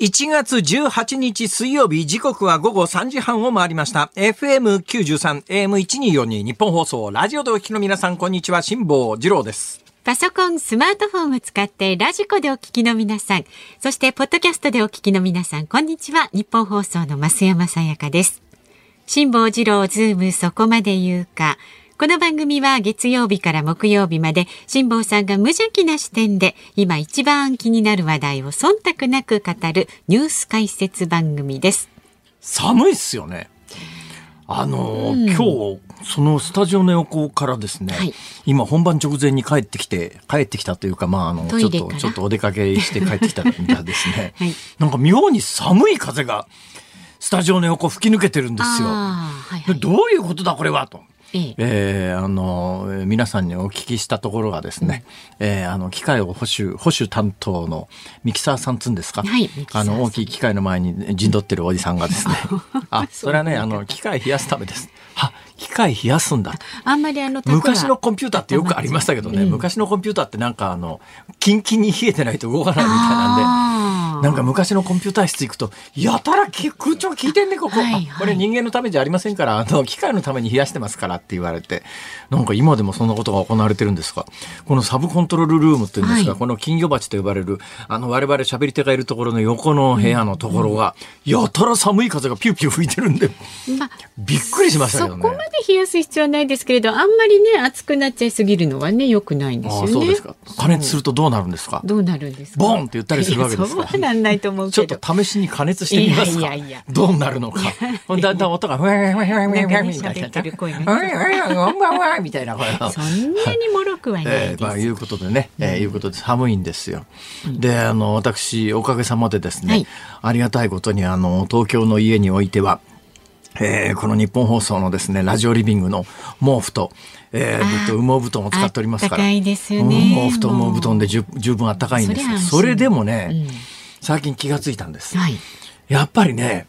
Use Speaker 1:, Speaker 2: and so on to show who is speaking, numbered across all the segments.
Speaker 1: 1月18日水曜日時刻は午後3時半を回りました FM93 AM1242 ニッポン放送ラジオでお聞きの皆さんこんにちは辛坊治郎です
Speaker 2: パソコン、スマートフォンを使ってラジコでお聞きの皆さん、そしてポッドキャストでお聞きの皆さん、こんにちは。ニッポン放送の増山さやかです。辛坊治郎ズームそこまで言うか。この番組は月曜日から木曜日まで辛坊さんが無邪気な視点で今一番気になる話題を忖度なく語るニュース解説番組です。
Speaker 1: 寒いっすよね。あの、うん、今日そのスタジオの横からですね、はい、今本番直前に帰ってきて帰ってきたというかまああのちょっとちょっとお出かけして帰ってきたみたいですね、はい、なんか妙に寒い風がスタジオの横吹き抜けてるんですよ。はいはい、どういうことだこれは？と。ええ。ー、あの皆さんにお聞きしたところがですね、うん、えー、あの機械を保守保守担当のミキサーさんつんですか、はい、あの大きい機械の前に陣取ってるおじさんがですね。あそれはね。あの機械冷やすためですは機械冷やすんだ。
Speaker 2: あんまりあの
Speaker 1: 昔のコンピューターってよくありましたけどね、うん、昔のコンピューターってなんかあのキンキンに冷えてないと動かないみたいなんで。なんか昔のコンピューター室行くと、やたら空調効いてんね、ここ、はいはい。これ人間のためじゃありませんから、あの、機械のために冷やしてますからって言われて、なんか今でもそんなことが行われてるんですか？このサブコントロールルームっていうんですか、はい、この金魚鉢と呼ばれる、あの、我々喋り手がいるところの横の部屋のところが、やたら寒い風がピューピュー吹いてるんで、まあ、びっくりしましたけど
Speaker 2: ね。そこまで冷やす必要はないですけれど、あんまりね、熱くなっちゃいすぎるのはね、よくないんですよね。そうですか。
Speaker 1: 加熱するとどうなるんですか？
Speaker 2: どうなるんですか？
Speaker 1: ボンって言ったりするわけですか？
Speaker 2: そうなんないと思う
Speaker 1: ちょっと試しに加熱してみますか？いやいやいやどうなるのか？だんだん音がふわふわふわふわみたいな。みたいな声
Speaker 2: そんなにもろくはない
Speaker 1: えー、まあいうことでね、えー、いうことで寒いんですよ。で、あの私おかげさまでですね、ありがたいことにあの東京の家においては。えー、この日本放送のですねラジオリビングの毛布と、えー、と羽毛布団を使っておりますから、
Speaker 2: ね、毛布
Speaker 1: と羽毛布団で十分あったかいんです。それでもね、うん。最近気がついたんです。はい、やっぱりね、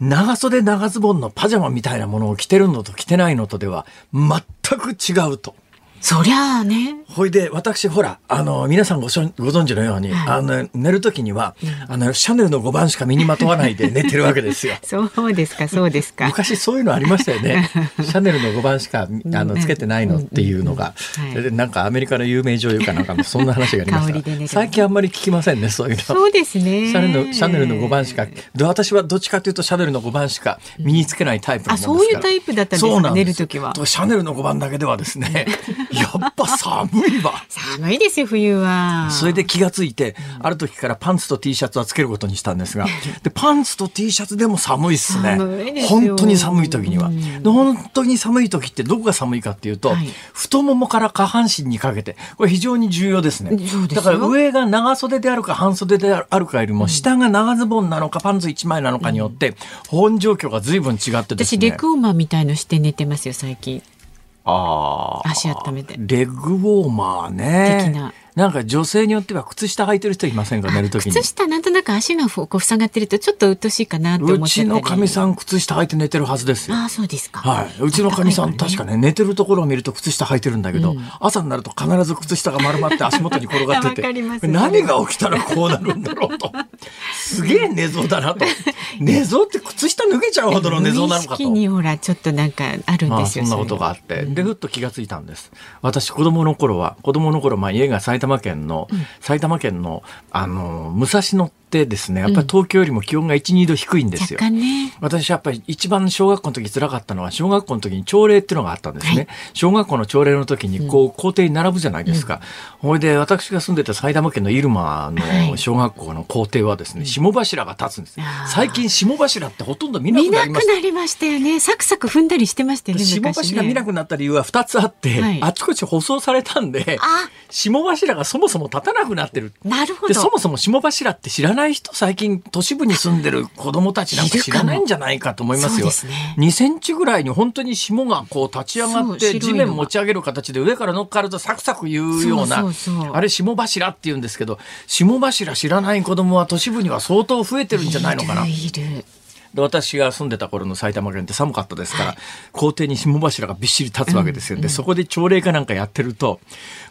Speaker 1: 長袖長ズボンのパジャマみたいなものを着てるのと着てないのとでは全く違うと。
Speaker 2: そりゃあね。
Speaker 1: ほいで、私、ほら、あの、皆さんごご存知のように、はい、あの、寝るときには、うん、あの、シャネルの5番しか身にまとわないで 寝てるわけですよ。
Speaker 2: そうですか、そうですか。
Speaker 1: 昔そういうのありましたよね。シャネルの5番しか、あの、つけてないのっていうのが、それでなんかアメリカの有名女優かなんかもそんな話がありました。最近あんまり聞きませんね、そういうの。
Speaker 2: そうですね。
Speaker 1: シャネルの、シャネルの5番しか、私はどっちかというとシャネルの5番しか身につけないタイプのもんですから。あ、
Speaker 2: そういうタイプだったんですか、寝るときは。
Speaker 1: シャネルの5番だけではですね、やっぱ寒いわ。
Speaker 2: 寒いですよ、冬は。
Speaker 1: それで気がついて、ある時からパンツと T シャツはつけることにしたんですが、でパンツと T シャツでも寒いっすね。本当に寒い時には。で本当に寒い時ってどこが寒いかっていうと、はい、太ももから下半身にかけて、これ非常に重要ですね。だから上が長袖であるか半袖であるかよりも、下が長ズボンなのかパンツ1枚なのかによって、保温状況が随分違ってです
Speaker 2: ね。私、レクオーマーみたいのして寝てますよ、最近。
Speaker 1: あ
Speaker 2: あ。足温めて。
Speaker 1: レッグウォーマーね。的な。なんか女性によっては靴下履いてる人いませんか？寝るときに。
Speaker 2: 靴下なんとなく足がこう塞がってるとちょっと鬱陶しいかなって思っ
Speaker 1: うちのかみさん靴下履いて寝てるはずですよ。
Speaker 2: あそうですか。
Speaker 1: はい。うちのかみさん、確かね寝てるところを見ると靴下履いてるんだけど、うん、朝になると必ず靴下が丸まって足元に転がってて、ね、何が起きたらこうなるんだろうと。すげえ寝相だなと。寝相って靴下脱げちゃうほどの寝相なのかと。
Speaker 2: にほらちょっとなんかあるんですよ。
Speaker 1: そんなことがあって、でふっと気がついたんです。私子供の頃は子供の頃まあ家が埼玉県の、うん埼玉県のあの武蔵野ってですねやっぱり東京よりも気温が12度低いんですよ。
Speaker 2: ね、
Speaker 1: 私やっぱり一番小学校の時辛かったのは小学校の時に朝礼っていうのがあったんですね。はい、小学校の朝礼の時にこう校庭に並ぶじゃないですか。ほ、うん、いで私が住んでた埼玉県の入間の小学校の校庭はですね、霜柱が立つんです。最近霜柱ってほとんど見なくなりました。見なくなりました
Speaker 2: よね。サクサク踏んだりしてましたよね。
Speaker 1: 霜柱見なくなった理由は2つあって、はい、あちこち舗装されたんで、霜柱がそもそも立たなくなってる。
Speaker 2: なるほど。で
Speaker 1: そもそも霜柱って知らない人最近都市部に住んでる子供たちなんか知らないんじゃないかと思いますよ。すね、2センチぐらいに本当に霜がこう立ち上がって地面持ち上げる形で上から乗っかるとサクサク言うようなあれ霜柱って言うんですけど霜柱知らない子供は都市部には相当増えてるんじゃないのかな。で私が住んでた頃の埼玉県って寒かったですから、はい、校庭に霜柱がびっしり立つわけですよ、うん、でそこで朝礼かなんかやってると、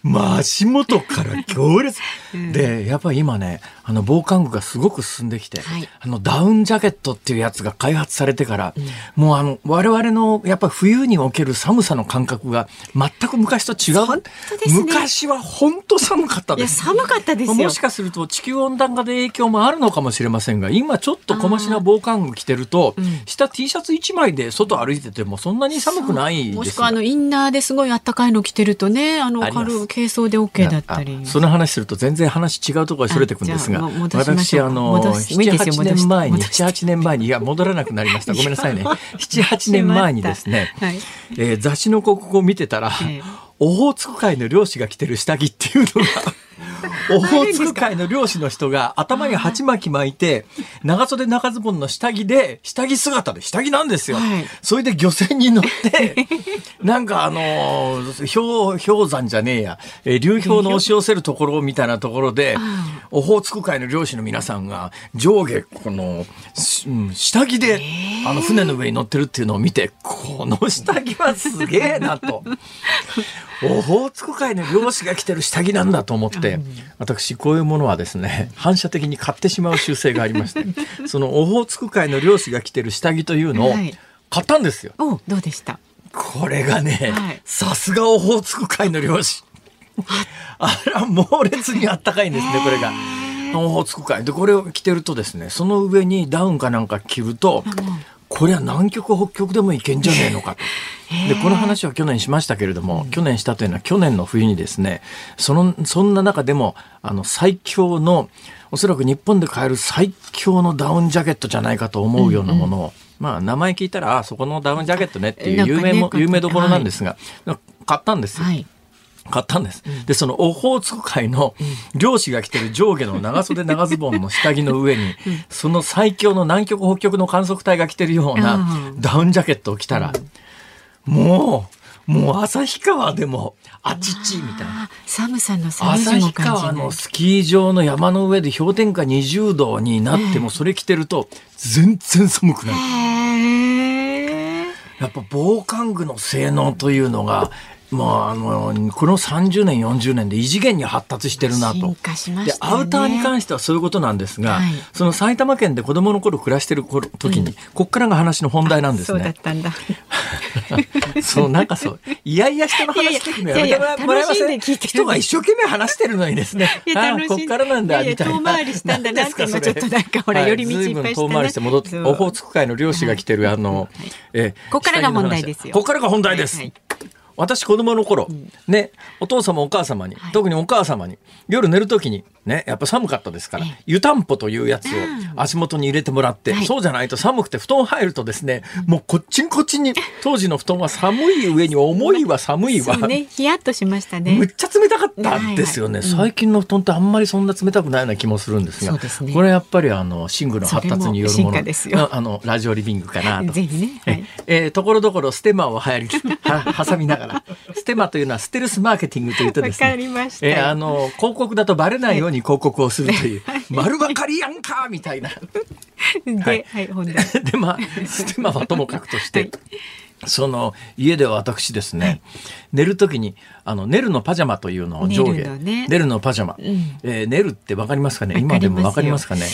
Speaker 1: まあ、足元から強烈、うん、でやっぱり今ねあの防寒具がすごく進んできて、はい、あのダウンジャケットっていうやつが開発されてから、うん、もうあの我々のやっぱ冬における寒さの感覚が全く昔と違う、ね、昔は本当寒かったです。
Speaker 2: 寒かったです
Speaker 1: もしかすると地球温暖化で影響もあるのかもしれませんが今ちょっと小増しな防寒具着てると、うん、下 T シャツ1枚で外歩いててもそんなに寒くないです
Speaker 2: もしくはあのインナーですごい暖かいの着てるとねあの軽軽装で OK だったり。
Speaker 1: その話すると全然話違うところにそれてくんですが私あの78年前に78年前にいや戻らなくなりました。ごめんなさいね。78年前にですね、はい、えー、雑誌の広告を見てたら、えー、オホーツク海の漁師が着てる下着っていうのが オホーツク海の漁師の人が頭に鉢巻き巻いて、長袖長ズボンの下着で、下着姿で下着なんですよ。はい、それで漁船に乗って、なんかあの氷、氷山じゃねえや、え流氷の押し寄せるところみたいなところで、オホーツク海の漁師の皆さんが上下、この、うん、下着で、あの船の上に乗ってるっていうのを見て、この下着はすげえなと。オホーツク海の漁師が着てる下着なんだと思って、私こういうものはですね 反射的に買ってしまう習性がありましてそのオホーツク海の漁師が着てる下着というのを買ったんですよ。
Speaker 2: はい、どうでした？
Speaker 1: これがね、さすがオホーツク海の漁師。あら猛烈にあったかいんですねこれが。オホーツク海。でこれを着てるとですねその上にダウンかなんか着ると、これは南極北極でもいけんじゃねえのかと。でこの話は去年しましたけれども、うん、去年したというのは去年の冬にですねそのそんな中でもあの最強のおそらく日本で買える最強のダウンジャケットじゃないかと思うようなものを、うんうん、まあ名前聞いたらあそこのダウンジャケットねっていう有名も、ね、有名どころなんですが、はい、買ったんですよ。はい買ったんです。で、そのオホーツク海の漁師が着てる上下の長袖 長ズボンの下着の上に、その最強の南極北極の観測隊が着てるようなダウンジャケットを着たら、もう、もう旭川でも、あちちみたいな。
Speaker 2: 寒さの
Speaker 1: 旭川のスキー場の山の上で氷点下20度になっても、それ着てると、全然寒くない。やっぱ防寒具の性能というのが、まあ、あのこの30年40年で異次元に発達してるなと、
Speaker 2: ね、
Speaker 1: でアウターに関してはそういうことなんですが、はい、その埼玉県で子供の頃暮らしてる頃時に、うん、こっからが話の本題なんですね。
Speaker 2: そうだったんだ。
Speaker 1: そうなんかそういやいや人の話してるのやめてもらえません？人が一生懸命話してるのにですね。あこっからなんだみたいな。
Speaker 2: 遠回りしたんだなって今ちょっとなんかほら、寄り道いっぱい
Speaker 1: 遠回りして戻ってオホーツク海の漁師が来てるあの、はい、
Speaker 2: えこっからが本題ですよ。
Speaker 1: こっからが本題です、はい私子供の頃、うん、ね、お父様お母様に、はい、特にお母様に、夜寝る時に、ね、やっぱ寒かったですから、湯たんぽというやつを足元に入れてもらって、そうじゃないと寒くて布団入るとですね、もうこっちんこっちに、当時の布団は寒い上に重いわ 寒いわ。
Speaker 2: ね、ヒヤッとしましたね。
Speaker 1: むっちゃ冷たかったんですよね、最近の布団ってあんまりそんな冷たくないような気もするんですが、これやっぱりあの、寝具の発達によるもの、あの、ラジオリビングかなと。
Speaker 2: ぜひね。はい、
Speaker 1: えー、ところどころステマを流行り、は、挟みながら、ステマというのはステルスマーケティングというとですね、えー、あの、広告だとバレないように広告をするという、丸分かりやんかみたいな。
Speaker 2: で、はい、はい、本題。
Speaker 1: で、まあ、ステマはともかくとして、はいその家では私ですね、はい、寝る時にあのネルのパジャマというのを上下。ネル,、ね、のパジャマ、うん、えー、ネルってわかりますかね？今でもわかりますかね？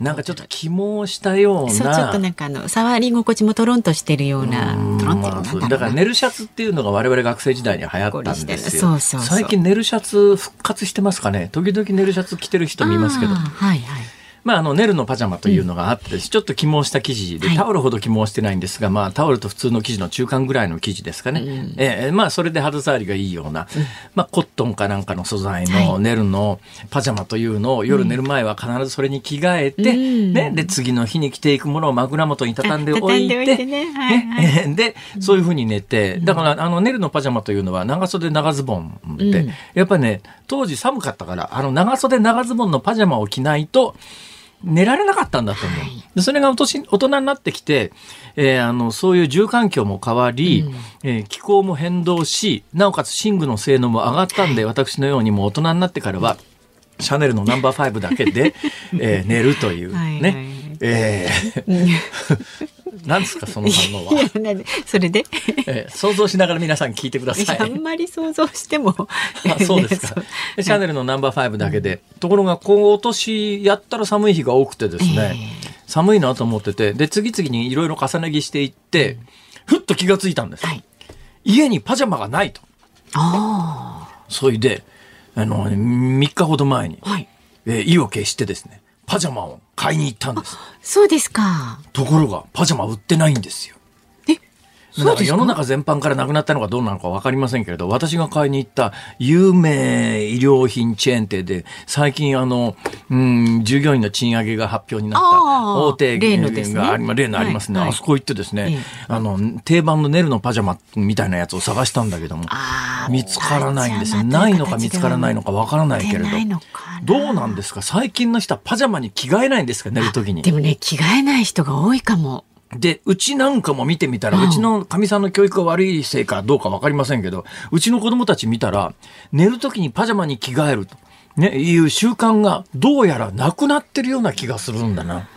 Speaker 1: なんかちょっと起毛したような。ちょ
Speaker 2: っとなんかあの触り心地もとろんとしてるような。
Speaker 1: まあ、だからネルシャツっていうのが我々学生時代に流行ったんですよ。そうそう最近ネルシャツ復活してますかね？時々ネルシャツ着てる人見ますけど。はいはいまあ、あのネルのパジャマというのがあって、うん、ちょっと起毛した生地で、タオルほど起毛してないんですが、まあ、タオルと普通の生地の中間ぐらいの生地ですかね、うん、えー、まあ、それで肌触りがいいような、うん、まあ、コットンかなんかの素材のネルのパジャマというのを夜寝る前は必ずそれに着替えて、ね、で次の日に着ていくものを枕元に畳んでおいてでそういうふうに寝てだからあのネルのパジャマというのは長袖長ズボンで、やっぱりね当時寒かったからあの長袖長ズボンのパジャマを着ないと寝られなかったんだと思う。はい、でそれが大人になってきて、えー、あのそういう住環境も変わり、うん、えー、気候も変動しなおかつ寝具の性能も上がったんで、はい、私のようにも大人になってからはシャネルのナンバー5だけで、えー、寝るというね。はいはいええ ー、何ですかその反応は？
Speaker 2: それで、
Speaker 1: えー、想像しながら皆さん聞いてください。
Speaker 2: あんまり想像しても。
Speaker 1: あそうですか。シャネルのナンバーファイブだけで、ところが今年やったら寒い日が多くてですね、えー、寒いなと思ってて、で次々にいろいろ重ね着していって、ふっと気がついたんです。はい、家にパジャマがないと。ああ。それで、あの3日ほど前に、はい、えー、意を決してですね。パジャマを買いに行ったんです。
Speaker 2: そうですか。
Speaker 1: ところが、パジャマ売ってないんですよ。世の中全般からなくなったのかどうなのか分かりませんけれど私が買いに行った有名医療品チェーン店で最近あの、うん、従業員の賃上げが発表になった大手
Speaker 2: 例のが
Speaker 1: あり,、例のありますね、はい、あそこ行ってですね、あの定番のネルのパジャマみたいなやつを探したんだけども見つからないんです。よないのか見つからないのか分からないけれどどうなんですか？最近の人はパジャマに着替えないんですか？寝る時に。
Speaker 2: でもね着替えない人が多いかも
Speaker 1: で、うちなんかも見てみたら、うちのかみさんの教育が悪いせいかどうかわかりませんけど、うちの子供たち見たら、寝るときにパジャマに着替えると、ね、いう習慣がどうやらなくなってるような気がするんだな。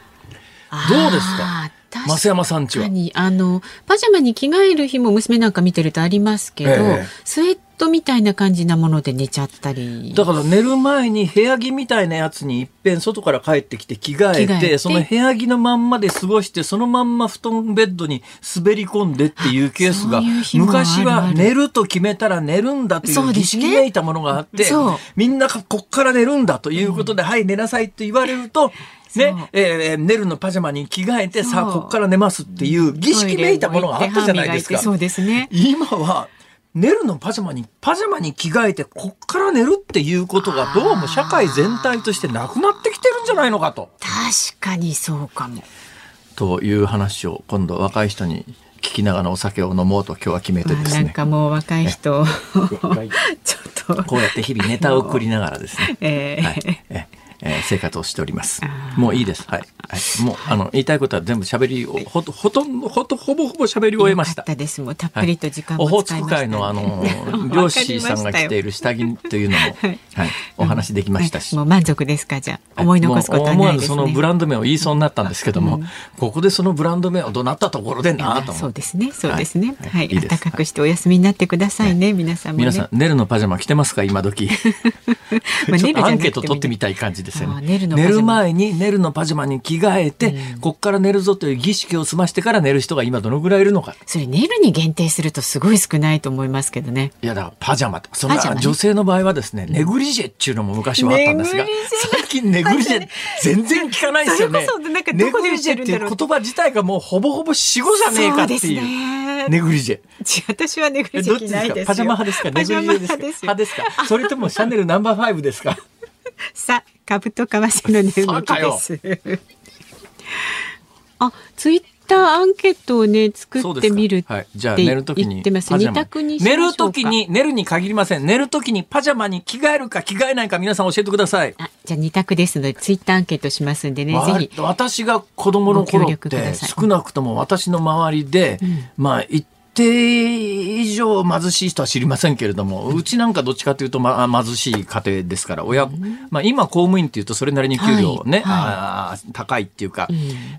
Speaker 1: どうですか？増山さんちは？
Speaker 2: あの、パジャマに着替える日も娘なんか見てるとありますけど、ええ、スウェットみたいな感じなもので寝ちゃったり。
Speaker 1: だから寝る前に部屋着みたいなやつにいっぺん外から帰ってきて着替えて、その部屋着のまんまで過ごして、そのまんま布団ベッドに滑り込んでっていうケースが、昔は寝ると決めたら寝るんだという儀式めいたものがあって、みんなこっから寝るんだということで、はい、寝なさいって言われると、ね、えー、ネルのパジャマに着替えて、さあ、こっから寝ますっていう儀式めいたものがあったじゃないですか。
Speaker 2: そうですね。
Speaker 1: 今は、寝るのパジャマに、パジャマに着替えて、こっから寝るっていうことがどうも社会全体としてなくなってきてるんじゃないのかと。
Speaker 2: 確かにそうかも。
Speaker 1: という話を今度若い人に聞きながらお酒を飲もうと今日は決めてですね。
Speaker 2: なんかもう若い人、ちょっと。
Speaker 1: こうやって日々ネタを送りながらですね。えー、はい、えーえー、生活をしております。もういいです。はい。はい、もう、あの、言いたいことは全部喋りを、ほと、ほとんど、ほと、ほぼほぼ喋り終えました。
Speaker 2: たです。もうたっぷりと時間も
Speaker 1: 使いました、ね、オホーツク会の、あの、漁師さんが着ている下着というのも、はい、はい、お話できましたし。
Speaker 2: もう満足ですか、じゃあ。思い残すことはないです、ね、思わず
Speaker 1: そのブランド名を言いそうになったんですけども、うん、ここでそのブランド名をどなったところでなと
Speaker 2: そうですね、そうですね。はい。はい、暖かくしてお休みになってくださいね、皆さんも、ね、
Speaker 1: 皆さん、ネルのパジャマ着てますか、今時。まあ、ちょっとアンケート取ってみたい感じですよね。寝る前にネルのパジャマに着替えて、うん、こっから寝るぞという儀式を済ましてから寝る人が今どのぐらいいるのか。
Speaker 2: それ寝るに限定するとすごい少ないと思いますけどね。
Speaker 1: いやだからパジャマとその女性の場合はですね、ネグリジェっていうのも昔はあったんですが、最近ネグリジェ 全然聞かないですよね。ネグリジェっていう言葉自体がもうほぼほぼ死語じゃねえかっていう。ネグリジェ。
Speaker 2: 私はネグリジェ着ないです
Speaker 1: パジャマ派ですか？ネグリジェですか派ですか？それともシャネルナンバーファイブですか？
Speaker 2: さあ、株と為替の値動きです。あ、ツイッターアンケートをね作ってみるはい、じゃあ寝るときに二択に
Speaker 1: 寝るときに寝るに限りません。寝るときにパジャマに着替えるか着替えないか皆さん教えてください。
Speaker 2: あ、じゃあ二択ですのでツイッターアンケートしますんでねぜひ。
Speaker 1: 私が子供の頃って少なくとも私の周りで、うん、まあ一定以上貧しい人は知りませんけれども、うちなんかどっちかというと、ま、貧しい家庭ですから、親、まあ、今公務員っていうとそれなりに給料ね、はい、高いっていうか、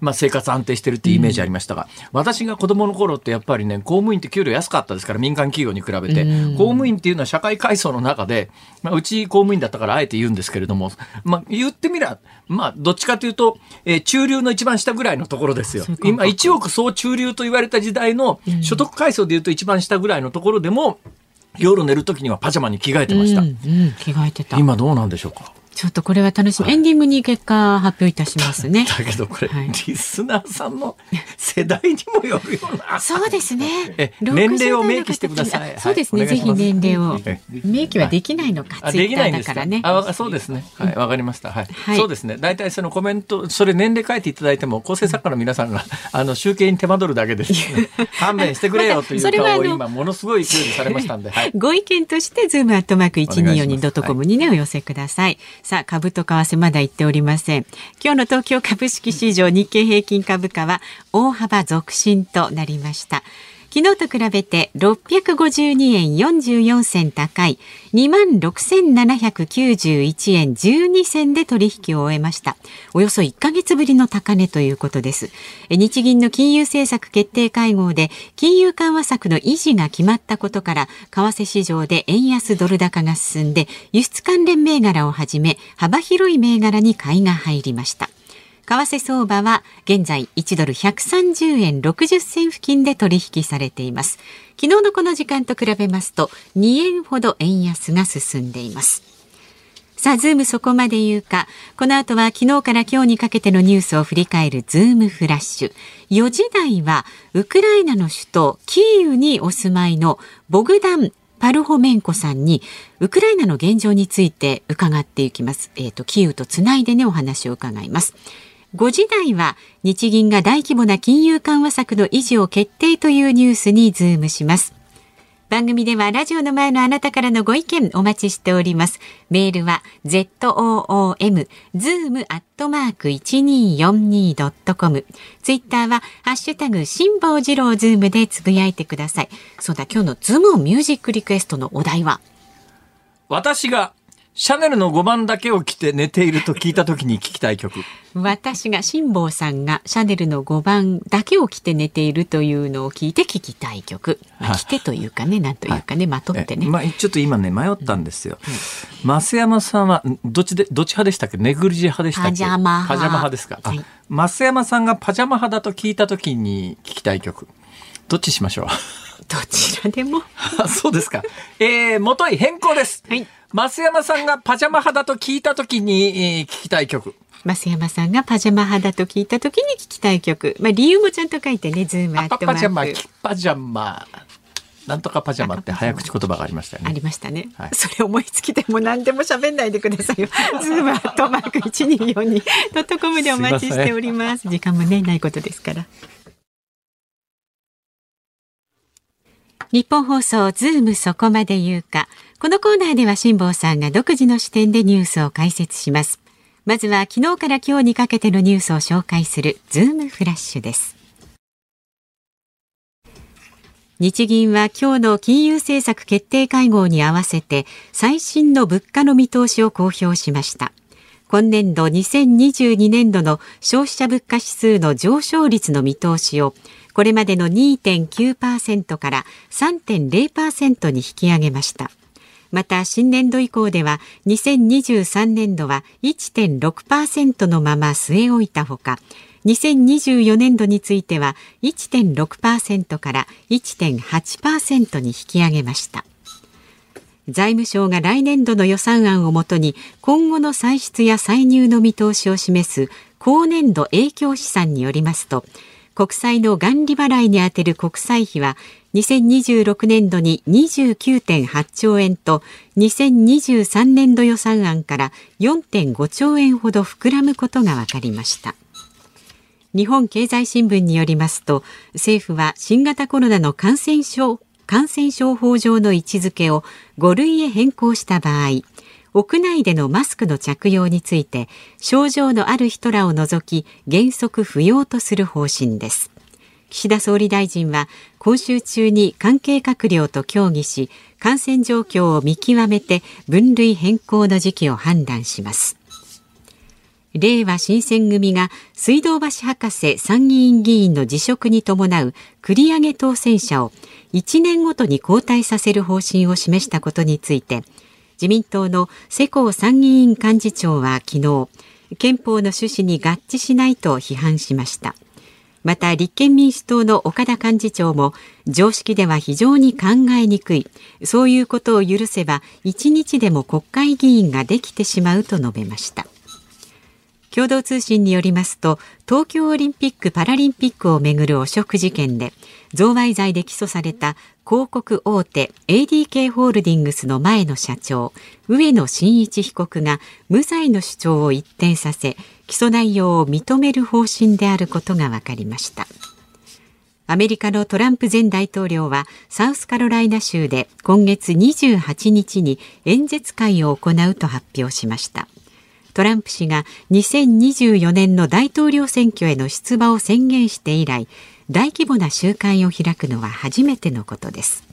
Speaker 1: まあ、生活安定してるっていうイメージありましたが、私が子供の頃ってやっぱりね、公務員って給料安かったですから、民間企業に比べて、公務員っていうのは社会階層の中で、まあ、うち公務員だったからあえて言うんですけれども、まあ、言ってみりゃ、まあ、どっちかというと、えー、中流の一番下ぐらいのところですよ。今、一億総中流と言われた時代の所得階層でいうと一番下ぐらいのところでも、夜寝る時にはパジャマに着替えてました。うんうん、
Speaker 2: 着替えてた。
Speaker 1: 今どうなんでしょうか？
Speaker 2: ちょっとこれは楽しみ、はい、エンディングに結果発表いたしますね。
Speaker 1: だけどこれ、はい、リスナーさんの世代にもよるような。
Speaker 2: そうですね。
Speaker 1: え年齢を明記してください。
Speaker 2: そうですね。ぜひ年齢を明記はできないのか。
Speaker 1: できないだか？らね。あ、そうですね。はい、わかりました。はい。そうですね。大体そのコメント、それ年齢書いていただいても構成作家の皆さんが あの集計に手間取るだけです、勘弁してくれよという顔を今ものすごい勢いでされましたんで。
Speaker 2: ご意見としてズームアットマーク一二四二ドットコムにねお寄せください。さあ株と為替まだ言っておりません。今日の東京株式市場日経平均株価は大幅続伸となりました。昨日と比べて652円44銭高い。26,791円12銭で取引を終えました。およそ1ヶ月ぶりの高値ということです。日銀の金融政策決定会合で金融緩和策の維持が決まったことから為替市場で円安ドル高が進んで輸出関連銘柄をはじめ幅広い銘柄に買いが入りました。為替相場は現在1ドル130円60銭付近で取引されています昨日のこの時間と比べますと2円ほど円安が進んでいますさあ、ズームそこまで言うか。この後は昨日から今日にかけてのニュースを振り返るズームフラッシュ。4時台は、ウクライナの首都キーウにお住まいのボグダン・パルホメンコさんに、ウクライナの現状について伺っていきます。えっ、ー、と、キーウとつないでね、お話を伺います。5時台は日銀が大規模な金融緩和策の維持を決定というニュースにズームします。番組ではラジオの前のあなたからのご意見お待ちしております。メールは zoom zoom アットマーク 1242.com ツイッターはハッシュタグ辛坊治郎ズームでつぶやいてください。そうだ、今日のズームミュージックリクエストのお題は？
Speaker 1: 私がシャネルの5番だけを着て寝ていると聞いた時に聞きたい曲。
Speaker 2: 私が辛坊さんがシャネルの5番だけを着て寝ているというのを聞いて聞きたい曲。まあ、着てというかね、なんというかね、まとってね。
Speaker 1: まあ、ちょっと今ね、迷ったんですよ。増山さんは、どっちで、どっち派でしたっけ？ネグリジェ派でしたっけ？パ
Speaker 2: ジャマ
Speaker 1: 派。パジャマ派ですか？はい、増山さんがパジャマ派だと聞いた時に聞きたい曲。どっちしましょう？
Speaker 2: どちらでも。
Speaker 1: そうですか。えー、元い変更です。はい。増山さんがパジャマ派だと聞いたときに、えー、聞きたい曲。
Speaker 2: 増山さんがパジャマ派だと聞いたときに聞きたい曲。まあ理由もちゃんと書いてね、ズームアット
Speaker 1: マーク。パジャマ、パジャマ。なんとかパジャマって早口言葉がありましたよね。
Speaker 2: ありましたね。はい、それ思いつきでも何でも喋んないでくださいよ。ズームアットマーク一二四二ドットコムでお待ちしております。時間もねないことですから。ニッポン放送ズームそこまで言うか。このコーナーでは辛坊さんが独自の視点でニュースを解説します。まずは昨日から今日にかけてのニュースを紹介するズームフラッシュです。日銀は今日の金融政策決定会合に合わせて最新の物価の見通しを公表しました。今年度2022年度の消費者物価指数の上昇率の見通しをこれまでの2.9%から3.0%に引き上げました。また新年度以降では2023年度は1.6%のまま据え置いたほか2024年度については1.6%から1.8%に引き上げました財務省が来年度の予算案をもとに今後の歳出や歳入の見通しを示す高年度影響試算によりますと国債の元利払いに充てる国債費は2026年度に29.8兆円と2023年度予算案から4.5兆円ほど膨らむことが分かりました。日本経済新聞によりますと政府は新型コロナの感染症感染症法上の位置づけを5類へ変更した場合屋内でのマスクの着用について症状のある人らを除き原則不要とする方針です。岸田総理大臣は今週中に関係閣僚と協議し感染状況を見極めて分類変更の時期を判断します。令和新選組が水道橋博士参議院議員の辞職に伴う繰り上げ当選者を1年ごとに交代させる方針を示したことについて自民党の世耕参議院幹事長は昨日憲法の趣旨に合致しないと批判しました。また立憲民主党の岡田幹事長も常識では非常に考えにくい。そういうことを許せば一日でも国会議員ができてしまうと述べました。共同通信によりますと東京オリンピック・パラリンピックをめぐる汚職事件で贈賄罪で起訴された広告大手 ADK ホールディングスの前の社長上野真一被告が無罪の主張を一転させ起訴内容を認める方針であることが分かりました。アメリカのトランプ前大統領はサウスカロライナ州で今月28日に演説会を行うと発表しました。トランプ氏が2024年の大統領選挙への出馬を宣言して以来大規模な集会を開くのは初めてのことです。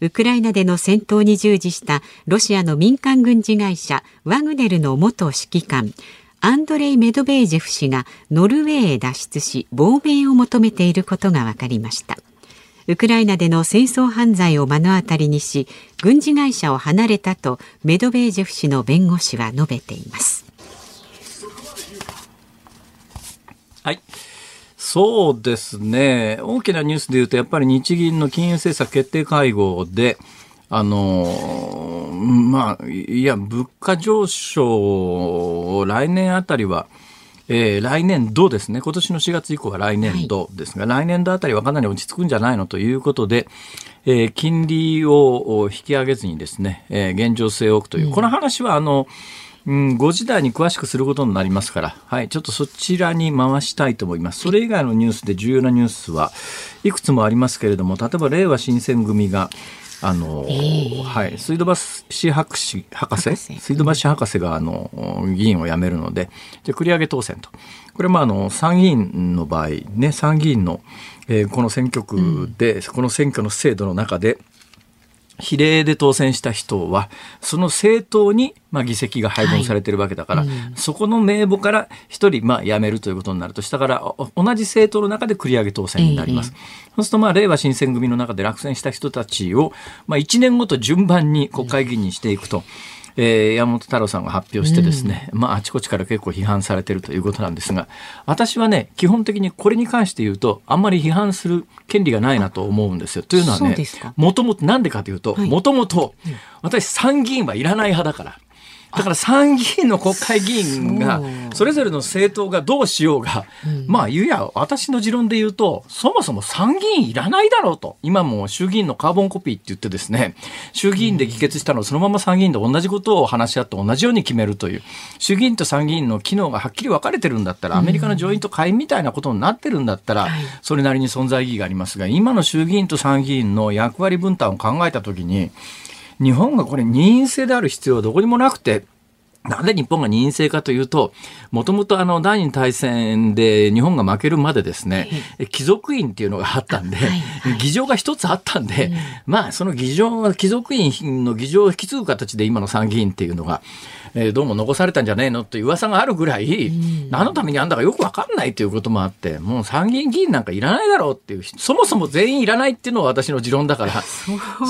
Speaker 2: ウクライナでの戦闘に従事したロシアの民間軍事会社ワグネルの元指揮官アンドレイ・メドベージェフ氏がノルウェーへ脱出し亡命を求めていることが分かりました。ウクライナでの戦争犯罪を目の当たりにし軍事会社を離れたとメドベージェフ氏の弁護士は述べています
Speaker 1: はいそうですね。大きなニュースで言うと、やっぱり日銀の金融政策決定会合で、あの、まあ、いや、物価上昇、来年あたりは、えー、来年度ですね、今年の4月以降は来年度ですが、はい、来年度あたりはかなり落ち着くんじゃないのということで、えー、金利を引き上げずにですね、えー、現状性を置くという、うん、この話はあの、うん、5時台に詳しくすることになりますから、はい、ちょっとそちらに回したいと思います。それ以外のニュースで重要なニュースはいくつもありますけれども、例えば、令和新選組が、あの、えー、はい、水道橋博士、博士？水道橋博士が、あの、議員を辞めるので、じゃ繰り上げ当選と。これもあの、参議院の場合、ね、参議院の、えー、この選挙区で、うん、この選挙の制度の中で、比例で当選した人は、その政党に、まあ、議席が配分されてるわけだから、はいうん、そこの名簿から一人、まあ、辞めるということになると、下から同じ政党の中で繰り上げ当選になります。えー、そうすると、まあ、令和新選組の中で落選した人たちを、まあ、1年ごと順番に国会議員にしていくと。うんえー、山本太郎さんが発表してですね、うん、まああちこちから結構批判されているということなんですが私はね基本的にこれに関して言うとあんまり批判する権利がないなと思うんですよ。というのはねもともとなんでかというともともと私参議院はいらない派だから。だから参議院の国会議員がそれぞれの政党がどうしようが、まあ言うや私の持論で言うとそもそも参議院いらないだろうと。今も衆議院のカーボンコピーって言ってですね衆議院で議決したのをそのまま参議院で同じことを話し合って同じように決めるという。衆議院と参議院の機能がはっきり分かれてるんだったらアメリカの上院と下院みたいなことになってるんだったらそれなりに存在意義がありますが今の衆議院と参議院の役割分担を考えた時に日本がこれ任意制である必要はどこにもなくて、なんで日本が任意制かというと、もともとあの第二次大戦で日本が負けるまでですね、貴族院っていうのがあったんで、議場が一つあったんで、まあその議場は貴族院の議場を引き継ぐ形で今の参議院っていうのが、えー、どうも残されたんじゃねえのっていう噂があるぐらい、何のためにあんだかよくわかんないということもあって、もう参議院議員なんかいらないだろうっていう、そもそも全員いらないっていうのは私の持論だから、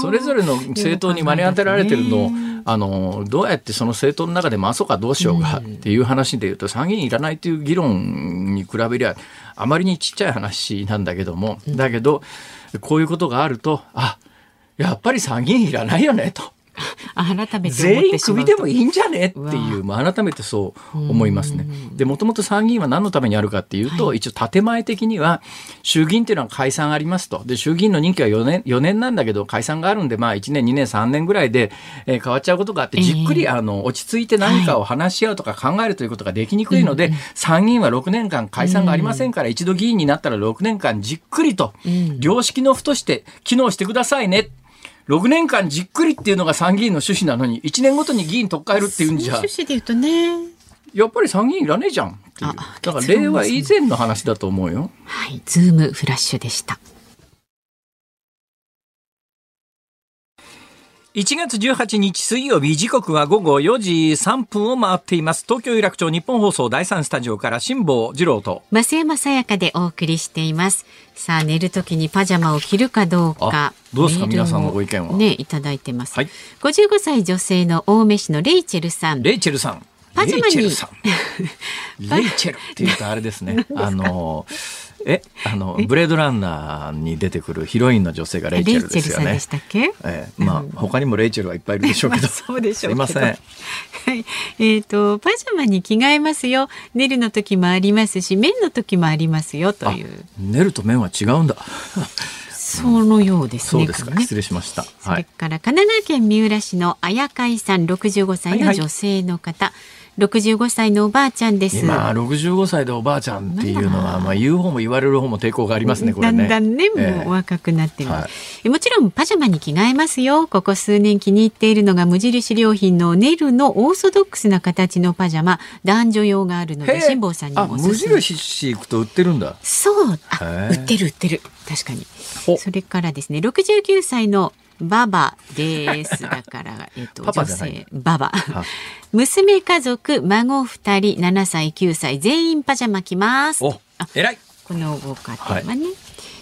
Speaker 1: それぞれの政党に割り当てられてるのを、あの、どうやってその政党の中で回そうかどうしようかっていう話で言うと、参議院いらないという議論に比べりゃ、あまりにちっちゃい話なんだけども、だけど、こういうことがあると、あ、やっぱり参議院いらないよねと。
Speaker 2: 改めて
Speaker 1: 全員首でもいいんじゃねっていう、まあ、改めてそう思いますね。でもともと参議院は何のためにあるかっていうと、はい、一応建前的には衆議院っていうのは解散ありますと。で衆議院の任期は4年 ,4 年なんだけど解散があるんで、まあ、1年2年3年ぐらいで、えー、変わっちゃうことがあってじっくり、あの落ち着いて何かを話し合うとか考えるということができにくいので、はい、参議院は6年間解散がありませんから、一度議員になったら6年間じっくりと良識の府として機能してくださいね。6年間じっくりっていうのが参議院の趣旨なのに1年ごとに議員取っ換えるっていうんじゃ。
Speaker 2: 趣旨で言うとね。
Speaker 1: やっぱり参議院いらねえじゃんっていう。だから令和以前の話だと思うよ。
Speaker 2: はいズームフラッシュでした
Speaker 1: 1月18日水曜日時刻は午後4時3分を回っています。東京有楽町日本放送第3スタジオから辛坊治郎と。
Speaker 2: 増山さやかでお送りしています。さあ寝るときにパジャマを着るかどうか。
Speaker 1: どうですか？皆さんのご意見は？
Speaker 2: ねいただいてます、はい、55歳女性の青梅市のレイチェルさん。
Speaker 1: レイチェルさん。
Speaker 2: パジャマに。レイ
Speaker 1: チェル っていうとあれですね。あのえ？あのブレードランナーに出てくるヒロインの女性がレイチェルですよね。
Speaker 2: でしたっけ？
Speaker 1: えー、まあ、うん、他にもレイチェルはいっぱいいるでしょうけど。
Speaker 2: そうでしょう
Speaker 1: すいません。はい。
Speaker 2: えっ、ー、とパジャマに着替えますよ。寝るの時もありますし、麺の時もありますよという。
Speaker 1: 寝ると麺は違うんだ。
Speaker 2: そのようですね。
Speaker 1: そうですか。ね、失礼しました。
Speaker 2: それから神奈川県三浦市の綾海さん、65歳の女性の方。はいはい65歳のおばあちゃんです。
Speaker 1: 今65歳でおばあちゃんっていうのは、まあ言う方も言われる方も抵抗がありますね。これ
Speaker 2: ね。だんだんね、もう若くなってる、はい、もちろんパジャマに着替えますよ。ここ数年気に入っているのが無印良品のネルのオーソドックスな形のパジャマ、男女用があるので辛坊さんにも
Speaker 1: 無印行くと売ってるんだ。
Speaker 2: そう、あ、売ってる売ってる。確かに。それからですね、69歳のババです。だから、えっと、女性、ババ。娘家族、孫二人、7歳、9歳、全員パジャマ着ます。
Speaker 1: お、偉い。
Speaker 2: このご家庭はね。はい、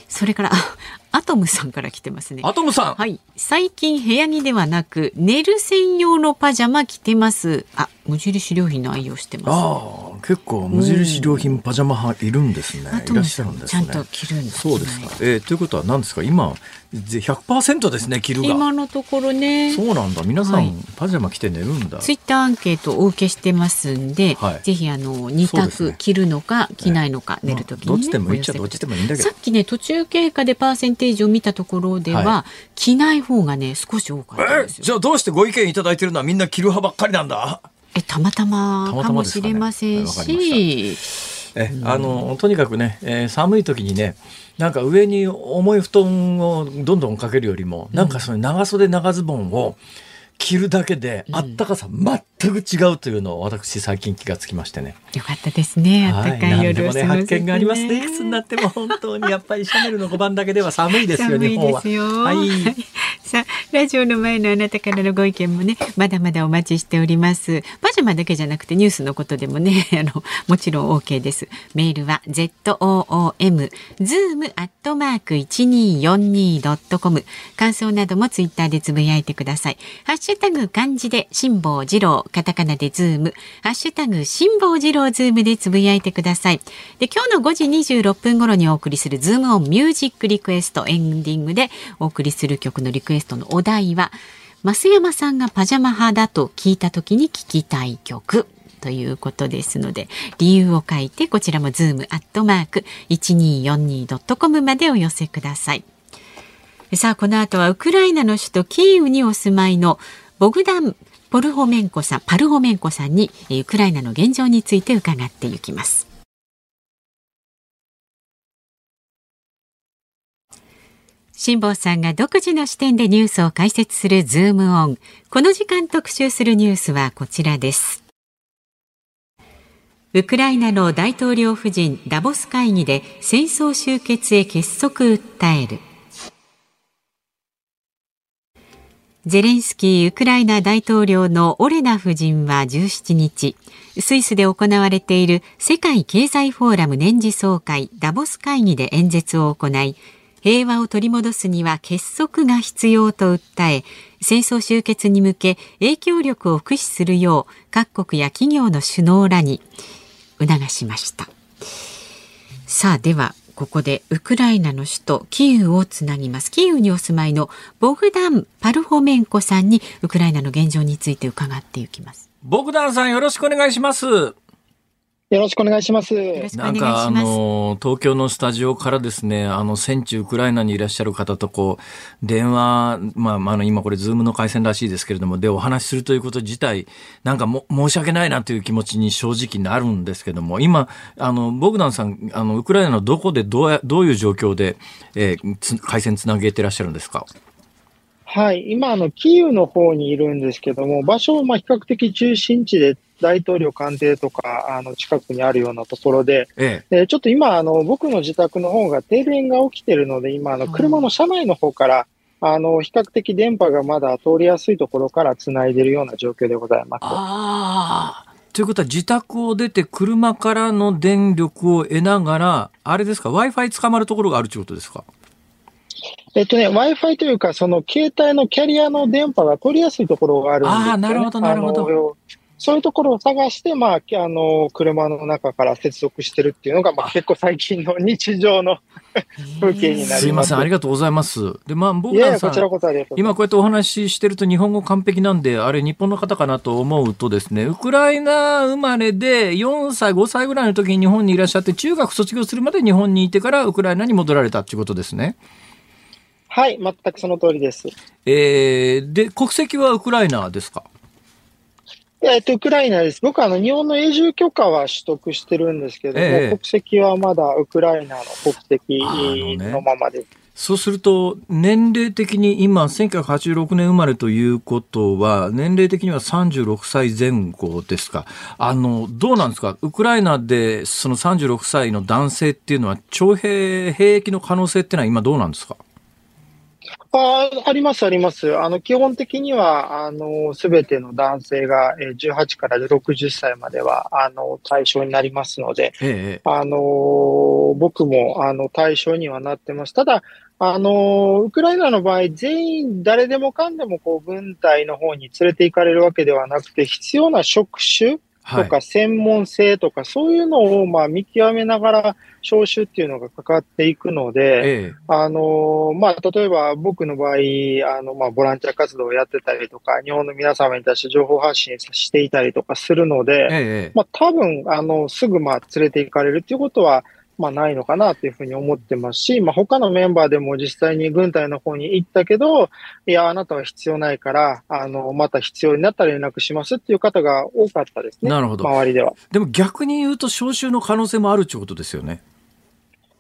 Speaker 2: それから、アトムさんから来てますね。
Speaker 1: アトムさん。
Speaker 2: はい。最近部屋着ではなく、寝る専用のパジャマ着てます。あ、無印良品の愛用してます。
Speaker 1: ああ、結構無印良品パジャマ派いるんですね。いらっしゃるんです
Speaker 2: ね。ちゃんと着るんです、
Speaker 1: ね、そうですか。えー、ということは何ですか？今100%ですね着るが。
Speaker 2: 今のところね。
Speaker 1: そうなんだ。皆さん、はい、パジャマ着て寝るんだ。
Speaker 2: ツイッターアンケートをお受けしてますんで、はい、ぜひあの二択着るのか、着ないのか、寝るときに、ね、
Speaker 1: どっちでもいいっちゃどっちでもいいんだけ
Speaker 2: ど。さっきね途中経過でパーセンテージを見たところでは、はい、着ない方がね少し多かったですよ。
Speaker 1: じゃあどうしてご意見いただいてるのはみんな着る派ばっかりなんだ？
Speaker 2: えたまたまかもしれませんし。
Speaker 1: えあのとにかくね、えー、寒い時にねなんか上に重い布団をどんどんかけるよりも、なんかその長袖長ズボンを着るだけであったかさ全く違うというのを私最近気がつきましてね。
Speaker 2: よかったですね。あったかい夜、
Speaker 1: はい、ね、発見がありますね。いくつになっても本当にやっぱりシャネルの5番だけでは寒い ですよ、日本は。
Speaker 2: はい。さあ、ラジオの前のあなたからのご意見もね、まだまだお待ちしております。パジャマだけじゃなくてニュースのことでもね、あの、もちろん OK です。メールは zoom、zoom アットマーク 1242.com。感想などもツイッターでつぶやいてください。ハッシュタグ漢字で辛坊治郎、カタカナでズーム、ハッシュタグ辛坊治郎ズームでつぶやいてください。で、今日の5時26分頃にお送りするズームオンミュージックリクエストエンディングでお送りする曲のリクエストのお題は、増山さんがパジャマ派だと聞いた時に聞きたい曲。ということですので、理由を書いて、こちらもズームアットマーク 1242.com までお寄せください。さあ、この後はウクライナの首都キーウにお住まいのボグダン・ポルホメンコさん、パルホメンコさんにウクライナの現状について伺っていきます。辛坊さんが独自の視点でニュースを解説するズームオン。この時間特集するニュースはこちらです。ウクライナの大統領夫人ダボス会議で戦争終結へ結束訴える。ゼレンスキーウクライナ大統領のオレナ夫人は17日、スイスで行われている世界経済フォーラム年次総会ダボス会議で演説を行い、平和を取り戻すには結束が必要と訴え、戦争終結に向け影響力を駆使するよう各国や企業の首脳らに促しました。さあではここでウクライナの首都キーウをつなぎます。キーウにお住まいのボグダン・パルホメンコさんにウクライナの現状について伺っていきます。
Speaker 1: ボグダンさんよろしくお願いします。
Speaker 3: よろしくお願いします。
Speaker 1: なんか、あの、東京のスタジオからですね、あの、戦地ウクライナにいらっしゃる方とこう、電話、まあ、あの、今これ、ズームの回線らしいですけれども、で、お話しするということ自体、なんかも、申し訳ないなという気持ちに正直なるんですけども、今、あの、ボグダンさん、あの、ウクライナのどこでどうや、どういう状況で、えー、回線つなげてらっしゃるんですか？
Speaker 3: はい、今、あの、キーウの方にいるんですけども、場所はまあ比較的中心地で、大統領官邸とか、あの、近くにあるようなところで、ええ、ちょっと今、あの、僕の自宅の方が停電が起きてるので、今、あの、車の車内の方から、あの、比較的電波がまだ通りやすいところから繋いでるような状況でございます。
Speaker 1: ああ。ということは自宅を出て車からの電力を得ながら、あれですか、Wi-Fi 捕まるところがあるということですか？
Speaker 3: えっとね、Wi-Fi というか、その携帯のキャリアの電波が取りやすいところがあるんですよ、ね。ああ、
Speaker 1: なるほど、なるほど。
Speaker 3: そういうところを探して、まあ、あの、車の中から接続してるっていうのが、まあ、結構最近の日常の風景になります。
Speaker 1: すいません、ありがとうございます。で、まあ、僕らさん、今こうやってお話ししてると日本語完璧なんで、あれ日本の方かなと思うとですね、ウクライナ生まれで4歳、5歳ぐらいの時に日本にいらっしゃって、中学卒業するまで日本にいてからウクライナに戻られたっていうことですね。
Speaker 3: はい、全くその通りです。
Speaker 1: えー、で、国籍はウクライナですか？
Speaker 3: えっと、ウクライナです。僕はあの日本の永住許可は取得してるんですけども、ええ、国籍はまだウクライナの国籍のままです。
Speaker 1: そうすると、年齢的に今、1986年生まれということは、年齢的には36歳前後ですか？あの、どうなんですか？ウクライナでその36歳の男性っていうのは、徴兵、兵役の可能性っていうのは今どうなんですか？
Speaker 3: ああります、あります。あの、基本的には、あの、すべての男性が、え18から60歳までは、あの、対象になりますので、ええ、あの、僕も、あの、対象にはなってます。ただ、あの、ウクライナの場合、全員誰でもかんでもこう軍隊の方に連れて行かれるわけではなくて、必要な職種とか専門性とか、そういうのをまあ見極めながら招集っていうのがかかっていくので、ええ、あの、まあ、例えば僕の場合、あの、まあ、ボランティア活動をやってたりとか、日本の皆様に対して情報発信していたりとかするので、え、まあ、多分、あの、すぐまあ、連れて行かれるっていうことは、まあ、ないのかなというふうに思ってますし、まあ、他のメンバーでも実際に軍隊の方に行ったけど、いや、あなたは必要ないから、あの、また必要になったら連絡しますっていう方が多かったですね。
Speaker 1: なるほど。
Speaker 3: 周りでは。
Speaker 1: でも逆に言うと、招集の可能性もあるということですよね。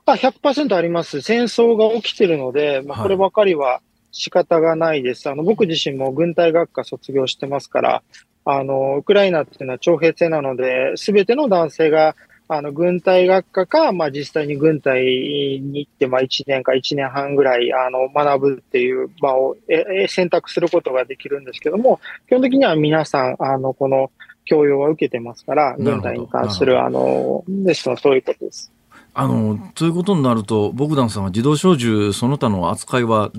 Speaker 3: あ、100%あります。戦争が起きてるので、まあ、こればかりは仕方がないです。はい、あの、僕自身も軍隊学科卒業してますから、あの、ウクライナっていうのは徴兵制なので、すべての男性があの、軍隊学科か、まあ、実際に軍隊に行って、まあ、1年か1年半ぐらい、あの、学ぶっていう場をえ選択することができるんですけども、基本的には皆さん、あの、この教養は受けてますから、軍隊に関する、あの、ですの、そういうことです。
Speaker 1: あの、ということになると、ボグダンさんは自動小銃その他の扱いは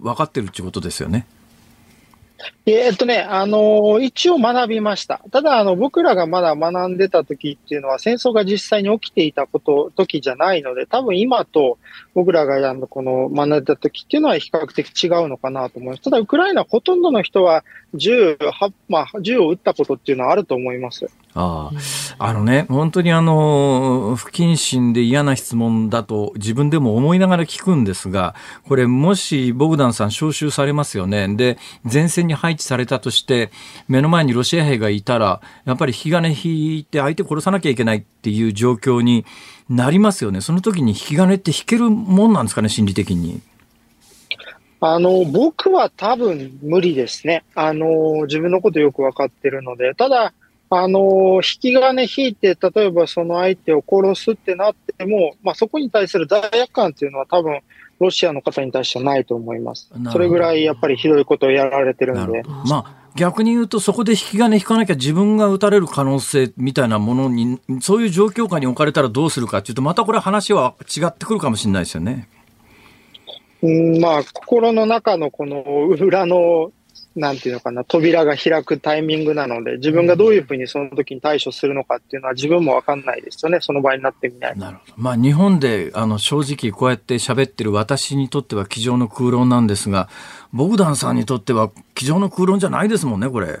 Speaker 1: 分かってるっていうことですよね。
Speaker 3: えっとね、あのー、一応学びました。ただ、あの、僕らがまだ学んでた時っていうのは戦争が実際に起きていたこと、時じゃないので、多分今と僕らがあの、この学んでた時っていうのは比較的違うのかなと思います。ただ、ウクライナほとんどの人は銃、まあ、銃を撃ったことっていうのはあると思います。
Speaker 1: ああ、あのね、本当にあの、不謹慎で嫌な質問だと自分でも思いながら聞くんですが、これもしボグダンさん招集されますよね。で、前線に配置されたとして、目の前にロシア兵がいたら、やっぱり引き金引いて相手殺さなきゃいけないっていう状況になりますよね。その時に引き金って引けるもんなんですかね、心理的に。
Speaker 3: あの、僕は多分無理ですね。あの、自分のことよくわかってるので。ただ、あの、引き金引いて、例えばその相手を殺すってなっても、まあそこに対する罪悪感っていうのは多分、ロシアの方に対してはないと思います。それぐらいやっぱりひどいことをやられてるんで。
Speaker 1: まあ逆に言うと、そこで引き金引かなきゃ自分が撃たれる可能性みたいなものに、そういう状況下に置かれたらどうするかっていうと、またこれ話は違ってくるかもしれないですよね。
Speaker 3: うんまあ、心の中のこの裏のなんていうのかな、扉が開くタイミングなので、自分がどういうふうにその時に対処するのかっていうのは自分もわかんないですよね、その場合になってみない
Speaker 1: なるほど。まあ日本であの正直こうやって喋ってる私にとっては机上の空論なんですが、ボグダンさんにとっては机上の空論じゃないですもんね、これ。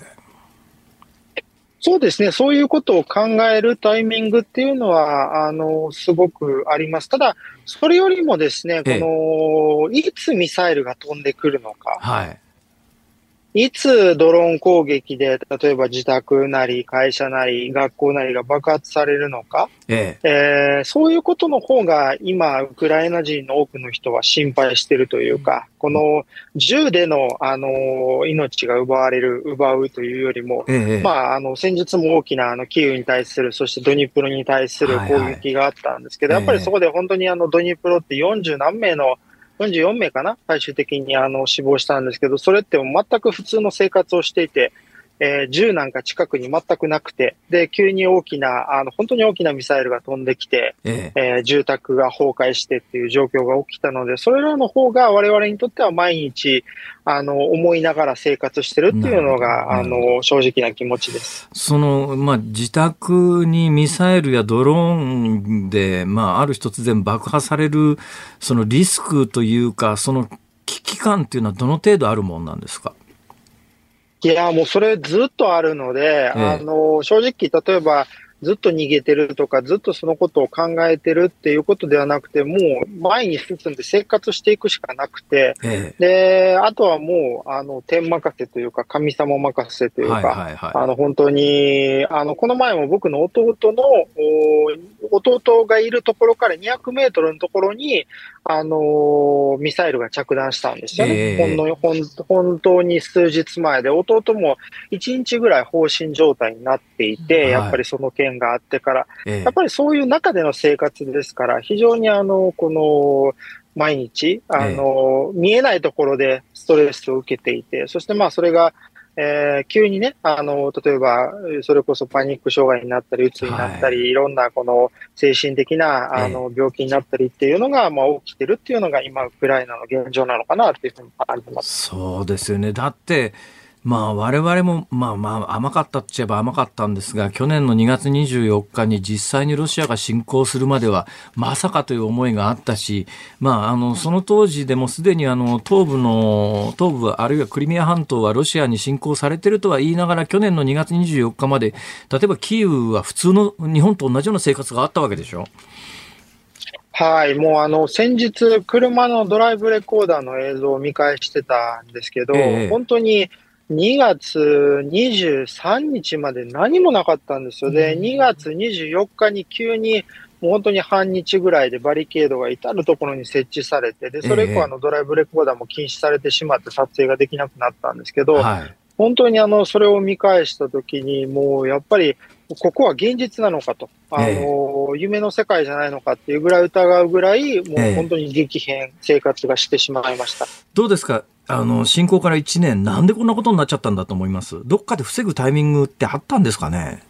Speaker 3: そうですね。そういうことを考えるタイミングっていうのは、あの、すごくあります。ただ、それよりもですね、この、いつミサイルが飛んでくるのか。はい。いつドローン攻撃で、例えば自宅なり会社なり学校なりが爆発されるのか、ええ。えー、そういうことの方が今、ウクライナ人の多くの人は心配しているというか、この銃での、あの、命が奪われる、奪うというよりも、ええ、まあ、あの、先日も大きなあのキーウに対する、そしてドニプロに対する攻撃があったんですけど、はいはい、やっぱりそこで本当にあの、ドニプロって40何名の44名かな最終的にあの死亡したんですけど、それって全く普通の生活をしていて、えー、銃なんか近くに全くなくて、で、急に大きな、あの、本当に大きなミサイルが飛んできて、ええ。えー、住宅が崩壊してっていう状況が起きたので、それらの方が我々にとっては毎日、あの、思いながら生活してるっていうのが、あの、正直な気持ちです。
Speaker 1: その、まあ、自宅にミサイルやドローンで、まあ、ある日突然爆破される、そのリスクというか、その危機感っていうのはどの程度あるもんなんですか？
Speaker 3: いや、もうそれずっとあるので、ええ、あの、正直、例えば、ずっと逃げてるとか、ずっとそのことを考えてるっていうことではなくて、もう前に進んで生活していくしかなくて、ええ、で、あとはもう、あの、天任せというか、神様任せというか、はいはいはい、あの、本当に、あの、この前も僕の弟の、弟がいるところから200メートルのところに、あのミサイルが着弾したんですよね。えー、ほんの本本当に数日前で、弟も1日ぐらい放心状態になっていて、はい、やっぱりその件があってから、えー、やっぱりそういう中での生活ですから、非常にあの、この、毎日、あの、えー、見えないところでストレスを受けていて、そしてまあそれがえー、急にね、あの、例えば、それこそパニック障害になったり、うつになったり、はい、いろんなこの精神的な、あの、病気になったりっていうのが、まあ、起きてるっていうのが今、ウクライナの現状なのかなっていうふうに感じます。
Speaker 1: そうですよね。だって、まあ我々もまあまあ甘かったっちゃえば甘かったんですが去年の2月24日に実際にロシアが侵攻するまではまさかという思いがあったし、まあ、あのその当時でもすでにあの東部の東部あるいはクリミア半島はロシアに侵攻されているとは言いながら去年の2月24日まで例えばキーウは普通の日本と同じような生活があったわけでしょ？
Speaker 3: はい、もうあの先日、車のドライブレコーダーの映像を見返してたんですけど、ええ、本当に2月23日まで何もなかったんですよ。で、2月24日に急に、もう本当に半日ぐらいでバリケードが至るところに設置されて、で、それ以降あのドライブレコーダーも禁止されてしまって撮影ができなくなったんですけど、はい、本当にあの、それを見返したときに、もうやっぱり、ここは現実なのかと、あの、夢の世界じゃないのかっていうぐらい疑うぐらい、もう本当に激変、生活がしてしまいました。
Speaker 1: どうですか？あの、侵攻から1年、なんでこんなことになっちゃったんだと思います？どっかで防ぐタイミングってあったんですかね？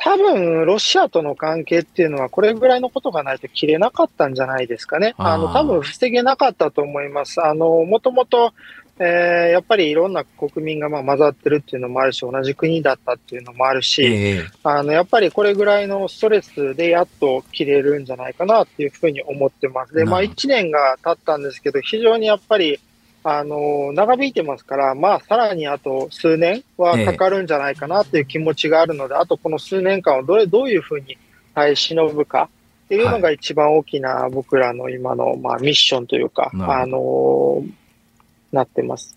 Speaker 3: 多分、ロシアとの関係っていうのは、これぐらいのことがないと切れなかったんじゃないですかね。あの、多分防げなかったと思います。あの、もともと、えー、やっぱりいろんな国民がまあ混ざってるっていうのもあるし、同じ国だったっていうのもあるし、えー、あの、やっぱりこれぐらいのストレスでやっと切れるんじゃないかなっていうふうに思ってます。で、まあ1年が経ったんですけど、非常にやっぱり、あの、長引いてますから、まあ、さらにあと数年はかかるんじゃないかなっていう気持ちがあるので、えあとこの数年間をどれ、どういうふうに耐え忍ぶかっていうのが一番大きな僕らの今の、まあ、ミッションというか、あの、なってます。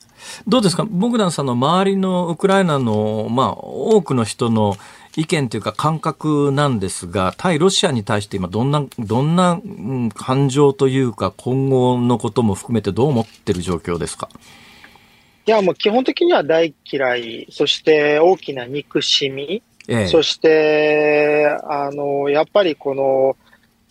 Speaker 1: どうですか、ボグダンさんの周りのウクライナの、まあ、多くの人の意見というか感覚なんですが、対ロシアに対して今どんな、どんな、感情というか今後のことも含めてどう思ってる状況ですか？
Speaker 3: いや、もう基本的には大嫌い、そして大きな憎しみ、ええ、そして、あの、やっぱりこの、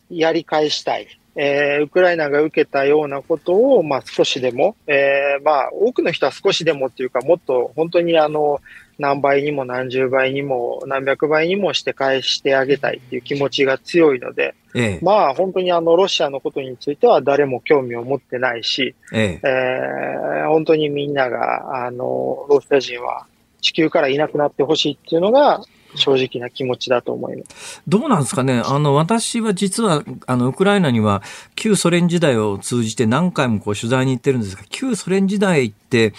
Speaker 3: やり返したい。えー、ウクライナが受けたようなことを、まあ、少しでも、えー、まあ、多くの人は少しでもっていうか、もっと本当にあの、何倍にも何十倍にも何百倍にもして返してあげたいっていう気持ちが強いので、ええ、まあ本当にあのロシアのことについては誰も興味を持ってないし、ええ。えー、本当にみんながあのロシア人は地球からいなくなってほしいっていうのが正直な気持ちだと思います。
Speaker 1: どうなんですかね？あの、私は実は、あの、ウクライナには、旧ソ連時代を通じて何回もこう取材に行ってるんですが、旧ソ連時代って、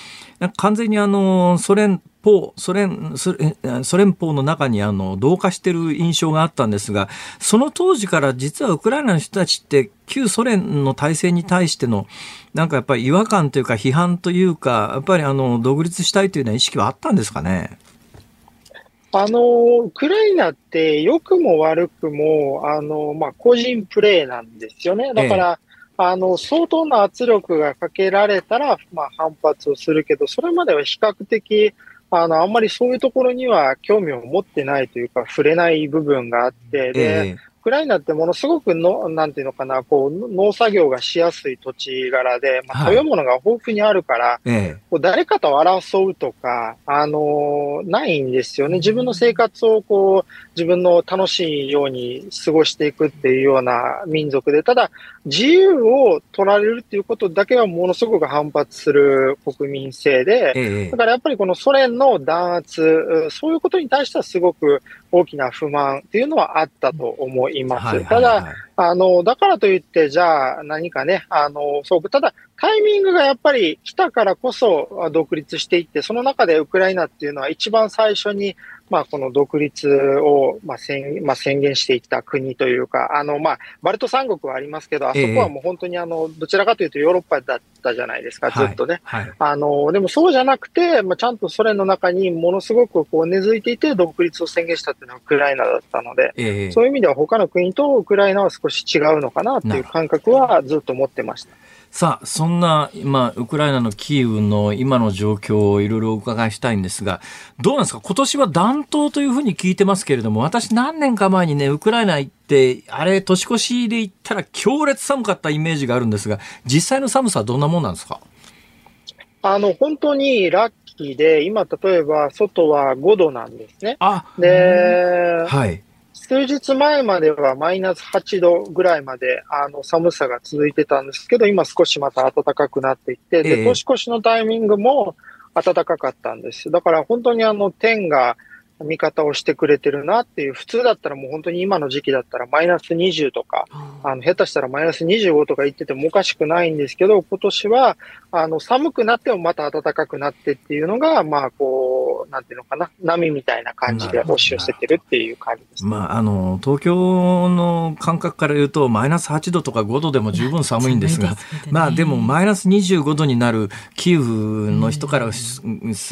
Speaker 1: 完全にあの、ソ連邦、ソ連、ソ連邦の中にあの、同化してる印象があったんですが、その当時から実はウクライナの人たちって、旧ソ連の体制に対しての、なんかやっぱり違和感というか批判というか、やっぱりあの、独立したいというような意識はあったんですかね？
Speaker 3: あの、ウクライナって良くも悪くも、あの、まあ、個人プレーなんですよね。だから、ええ、あの、相当な圧力がかけられたら、まあ、反発をするけど、それまでは比較的、あの、あんまりそういうところには興味を持ってないというか、触れない部分があって、で、え。ウクライナってものすごくの、なんていうのかな、こう、農作業がしやすい土地柄で、まあ、食べ物が豊富にあるから、はい、こう誰かと争うとか、あのー、ないんですよね。自分の生活をこう、自分の楽しいように過ごしていくっていうような民族で、ただ、自由を取られるっていうことだけはものすごく反発する国民性で、えだからやっぱりこのソ連の弾圧、そういうことに対してはすごく大きな不満っていうのはあったと思います。ただ、あの、だからといって、じゃあ何かね、あの、そう、ただ、タイミングがやっぱり来たからこそ独立していって、その中でウクライナっていうのは一番最初にまあ、この独立を、まあ宣まあ、宣言していった国というか、あの、まあ、バルト三国はありますけど、あそこはもう本当にあの、どちらかというとヨーロッパだったじゃないですか、ずっとね。はい。はい、あの、でもそうじゃなくて、まあ、ちゃんとソ連の中にものすごくこう根付いていて独立を宣言したっていうのはウクライナだったので、えー、そういう意味では他の国とウクライナは少し違うのかなっていう感覚はずっと持ってました。
Speaker 1: さあ、そんな、まあ、ウクライナのキーウの今の状況をいろいろお伺いしたいんですが、どうなんですか？今年は暖冬というふうに聞いてますけれども、私何年か前にね、ウクライナ行って、あれ、年越しで行ったら強烈寒かったイメージがあるんですが、実際の寒さはどんなもんなんですか？
Speaker 3: あの、本当にラッキーで、今、例えば、外は5度なんですね。
Speaker 1: あ、
Speaker 3: で、はい。数日前まではマイナス8度ぐらいまであの寒さが続いてたんですけど、今少しまた暖かくなっていって、で、年越しのタイミングも暖かかったんです。だから本当にあの天が見方をしてくれてるなっていう、普通だったらもう本当に今の時期だったらマイナス20とか、あの、下手したらマイナス25とか言っててもおかしくないんですけど、今年は、あの、寒くなってもまた暖かくなってっていうのが、まあ、こう、なんていうのかな、波みたいな感じで押し寄せてるっていう感じです、
Speaker 1: ね、まあ、あの、東京の感覚から言うと、マイナス8度とか5度でも十分寒いんですが、まあ、でもマイナス25度になるキーウの人からす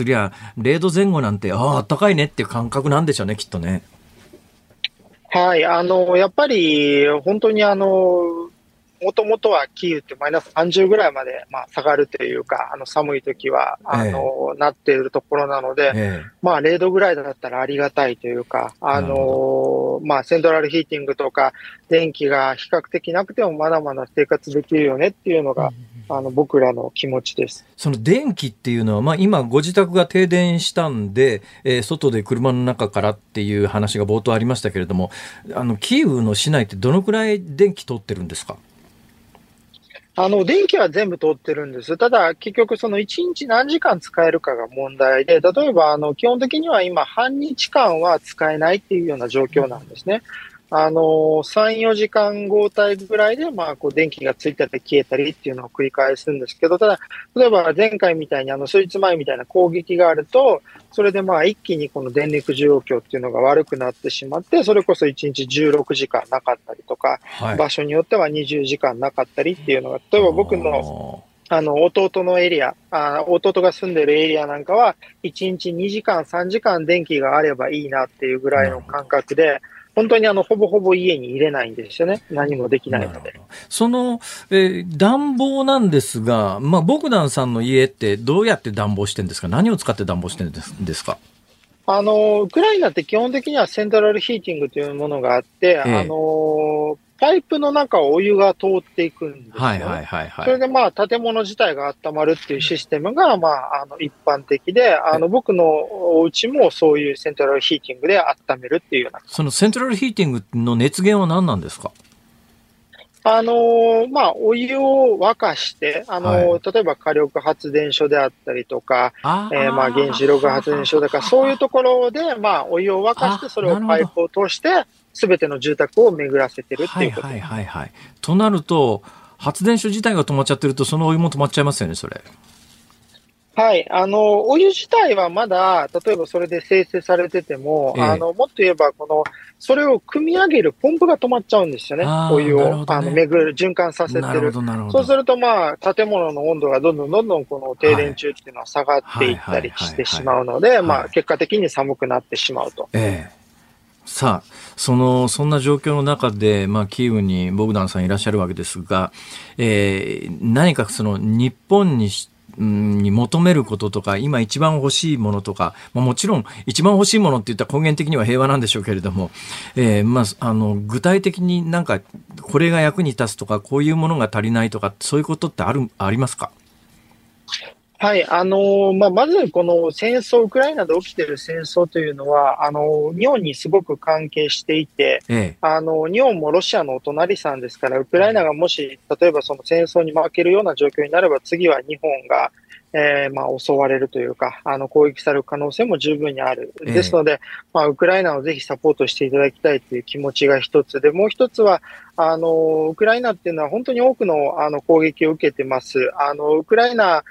Speaker 1: りゃ、0度前後なんて、ああ、暖かいねっていう感覚なんでしょうね、きっとね。
Speaker 3: はい、あの、やっぱり、本当にあの、もともとはキーウってマイナス30ぐらいまで、まあ、下がるというか、あの寒い時は、あの、えー、なっているところなので、えー、まあ0度ぐらいだったらありがたいというか、あの、まあセントラルヒーティングとか電気が比較的なくてもまだまだ生活できるよねっていうのが、うん、あの僕らの気持ちです。
Speaker 1: その電気っていうのは、まあ今ご自宅が停電したんで、えー、外で車の中からっていう話が冒頭ありましたけれども、あの、キーウの市内ってどのくらい電気通ってるんですか？
Speaker 3: あの、電気は全部通ってるんです。ただ、結局その1日何時間使えるかが問題で、例えば、あの、基本的には今、半日間は使えないっていうような状況なんですね。あの、3、4時間交代ぐらいで、まあ、こう、電気がついたり消えたりっていうのを繰り返すんですけど、ただ、例えば前回みたいに、あの、数日前みたいな攻撃があると、それでまあ、一気にこの電力状況っていうのが悪くなってしまって、それこそ1日16時間なかったりとか、はい、場所によっては20時間なかったりっていうのが、例えば僕の、あの、弟のエリアあ、弟が住んでるエリアなんかは、1日2時間、3時間電気があればいいなっていうぐらいの感覚で、本当にあの、ほぼほぼ家に入れないんですよね。何もできないので。
Speaker 1: その、えー、暖房なんですが、まあ、ボグダンさんの家ってどうやって暖房してるんですか？何を使って暖房してるんですか？
Speaker 3: あの、ウクライナって基本的にはセントラルヒーティングというものがあって、ええ、あの、パイプの中をお湯が通っていくんですよ、はいはいはいはい。それでまあ建物自体が温まるっていうシステムがまああの一般的で、あの僕のお家もそういうセントラルヒーティングで温めるっていうような。
Speaker 1: そのセントラルヒーティングの熱源は何なんですか？
Speaker 3: あのー、まあ、お湯を沸かして、あのーはい、例えば火力発電所であったりとか、あえー、まあ、原子力発電所とか、そういうところで、まあ、お湯を沸かして、それをパイプを通して、すべての住宅を巡らせてるっていうことはいはいはい、
Speaker 1: となると、発電所自体が止まっちゃってると、そのお湯も止まっちゃいますよね、それ。
Speaker 3: はい。あの、お湯自体はまだ、例えばそれで生成されてても、ええ、あの、もっと言えば、この、それを組み上げるポンプが止まっちゃうんですよね。お湯を、ね、あの、巡る、循環させてる。そうすると、まあ、建物の温度がどんどんどんどんこの停電中っていうのは下がっていったりしてしまうので、まあ、結果的に寒くなってしまうと。
Speaker 1: ええさあ、その、そんな状況の中で、まあ、キーウにボグダンさんいらっしゃるわけですが、えー、何かその、日本にに求めることとか、今一番欲しいものとか、まあ、もちろん一番欲しいものって言ったら根源的には平和なんでしょうけれども、えー、まあ、あの、具体的になんか、これが役に立つとか、こういうものが足りないとか、そういうことってある、ありますか？
Speaker 3: はい、あのー、まあ、まずこの戦争、ウクライナで起きている戦争というのは、あのー、日本にすごく関係していて、ええ、あのー、日本もロシアのお隣さんですから、ウクライナがもし、例えばその戦争に負けるような状況になれば、次は日本が、えー、まあ、襲われるというか、あの、攻撃される可能性も十分にある。ですので、まあ、ウクライナをぜひサポートしていただきたいという気持ちが一つで、もう一つは、あの、ウクライナっていうのは本当に多くの、あの、攻撃を受けてます。あの、ウクライナ、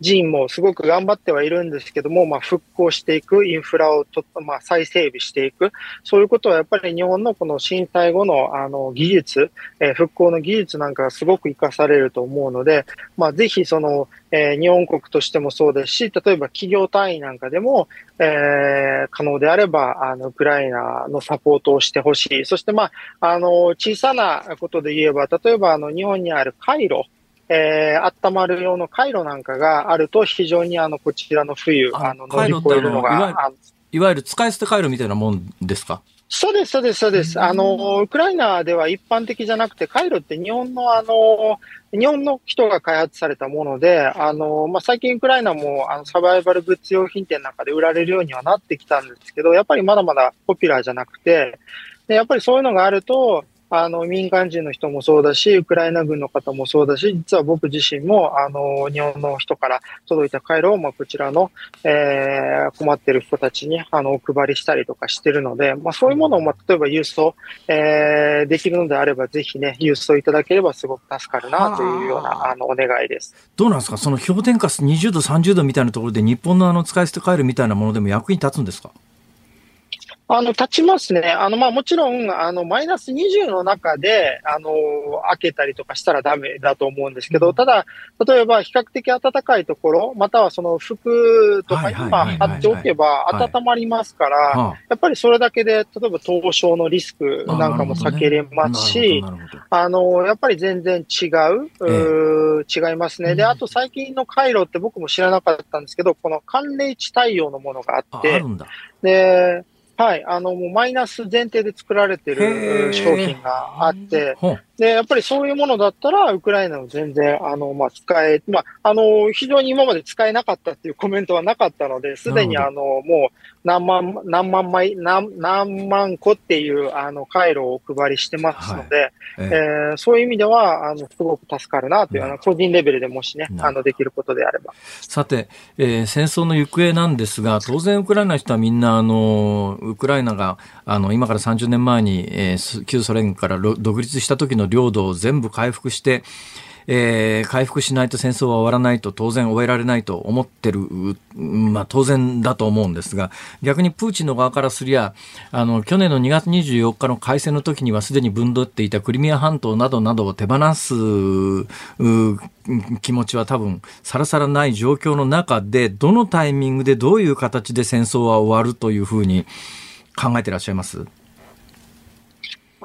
Speaker 3: 人もすごく頑張ってはいるんですけども、まあ、復興していく、インフラをと、まあ、再整備していく、そういうことはやっぱり日本のこの震災後のあの技術、えー、復興の技術なんかがすごく活かされると思うので、まあ、ぜひその、えー、日本国としてもそうですし、例えば企業単位なんかでも、えー、可能であれば、あの、ウクライナのサポートをしてほしい。そして、まあ、あの、小さなことで言えば、例えば、あの、日本にある回路、えー、温まる用の回路なんかがあると、非常にあの、こちらの冬、あの、乗り越えるのが。
Speaker 1: いわゆる使い捨て回路みたいなもんですか？
Speaker 3: そうです、そうです、そうです。あの、ウクライナでは一般的じゃなくて、回路って日本のあの、日本の人が開発されたもので、あの、まあ、最近ウクライナもあのサバイバルグッズ用品店なんかで売られるようにはなってきたんですけど、やっぱりまだまだポピュラーじゃなくて、でやっぱりそういうのがあると、あの、民間人の人もそうだし、ウクライナ軍の方もそうだし、実は僕自身も、あの、日本の人から届いた回路を、まあ、こちらの、えー、困ってる人たちに、あの、お配りしたりとかしてるので、まあ、そういうものを、まあ、例えば郵送、えー、できるのであれば、ぜひね、郵送いただければすごく助かるな、というような、あの、お願いです。
Speaker 1: どうなんですか？その氷点下20度、30度みたいなところで、日本のあの、使い捨て回路みたいなものでも役に立つんですか？
Speaker 3: あの、立ちますね。あの、まあ、もちろん、あの、マイナス20の中で、あの、開けたりとかしたらダメだと思うんですけど、ただ、例えば比較的暖かいところ、またはその服とか今貼っておけば温まりますから、やっぱりそれだけで、例えば凍傷のリスクなんかも避けれますし、あの、やっぱり全然違う、う違いますね。で、あと最近の回路って僕も知らなかったんですけど、この寒冷地対応のものがあって、で、はい、あの、もうマイナス前提で作られてる商品があって、で、やっぱりそういうものだったら、ウクライナの全然、あの、まあ、使え、まあ、あの、非常に今まで使えなかったっていうコメントはなかったので、すでにあの、もう何万、何万枚、何、何万個っていう、あの、回路をお配りしてますので、はい、ええ。ー、そういう意味では、あの、すごく助かるなという、あの、個人レベルでもしね、あの、できることであれば。
Speaker 1: さて、えー、戦争の行方なんですが、当然ウクライナの人はみんな、あの、ウクライナが、あの、今から30年前に、えー、旧ソ連から独立した時の領土を全部回復して、えー、回復しないと戦争は終わらないと当然終えられないと思ってる、まあ当然だと思うんですが、逆にプーチンの側からすりゃ、あの、去年の2月24日の開戦の時にはすでに分取っていたクリミア半島などなどを手放す、気持ちは多分さらさらない状況の中で、どのタイミングでどういう形で戦争は終わるというふうに考えてらっしゃいます？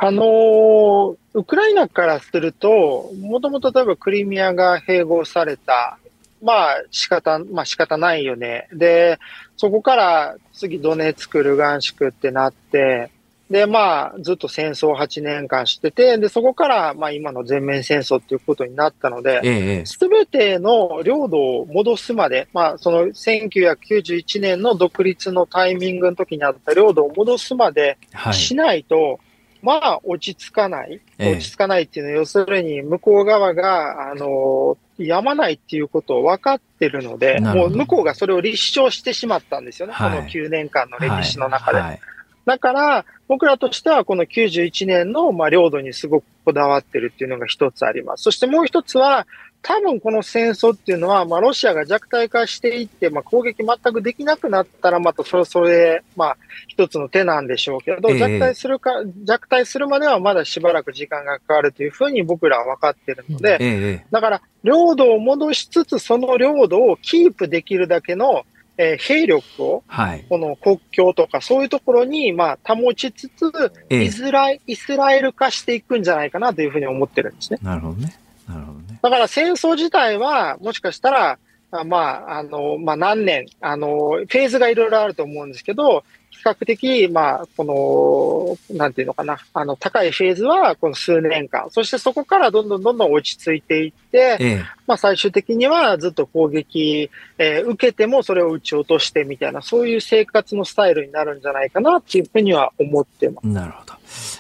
Speaker 3: あのー、ウクライナからすると、もともと例えばクリミアが併合された。まあ仕方、まあ仕方ないよね。で、そこから次ドネツク、ルガンシクってなって、で、まあずっと戦争を8年間してて、で、そこからまあ今の全面戦争っていうことになったので、す、べ、ての領土を戻すまで、まあその1991年の独立のタイミングの時にあった領土を戻すまでしないと、はいまあ、落ち着かない。落ち着かないっていうのは、要するに、向こう側が、あの、やまないっていうことを分かってるので、もう向こうがそれを立証してしまったんですよね。はい、この9年間の歴史の中で。はいはい、だから、僕らとしては、この91年の、まあ、領土にすごくこだわってるっていうのが一つあります。そしてもう一つは、多分この戦争っていうのは、まあ、ロシアが弱体化していって、まあ、攻撃全くできなくなったら、またそれそれ、まあ、一つの手なんでしょうけど、えー、弱体するか、弱体するまではまだしばらく時間がかかるというふうに僕らは分かってるので、えー、だから、領土を戻しつつ、その領土をキープできるだけの、えー、兵力を、はい、この国境とかそういうところに、まあ、保ちつつ、イスライスラエル化していくんじゃないかなというふうに思ってるんですね。
Speaker 1: なるほどね。なるほどね。
Speaker 3: だから戦争自体は、もしかしたら、まあ、あの、まあ、何年、あの、フェーズがいろいろあると思うんですけど、比較的、まあ、この、なんていうのかな、あの、高いフェーズは、この数年間、そしてそこからどんどんどんどん落ち着いていって、ええ、まあ、最終的にはずっと攻撃、えー、受けてもそれを撃ち落としてみたいな、そういう生活のスタイルになるんじゃないかなっていうふうには思ってます。
Speaker 1: なるほど。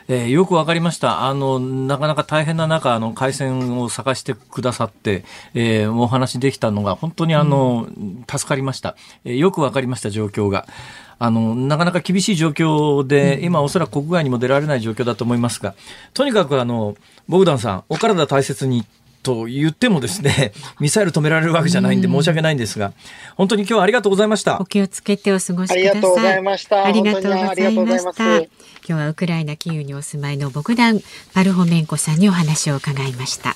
Speaker 1: えー、よくわかりました。あの、なかなか大変な中、あの、回線を探してくださって、えー、お話できたのが、本当にあの、うん、助かりました。えー、よくわかりました、状況が。あの、なかなか厳しい状況で、今おそらく国外にも出られない状況だと思いますが、とにかくあの、ボグダンさん、お体大切にと言ってもですね、ミサイル止められるわけじゃないんで申し訳ないんですが、本当に今日はありがとうございました。
Speaker 2: お気をつけてお過ごしください。
Speaker 3: ありがとうございました。
Speaker 2: ありがとうございました。今日はウクライナキーウにお住まいのボグダン・パルホメンコさんにお話を伺いました。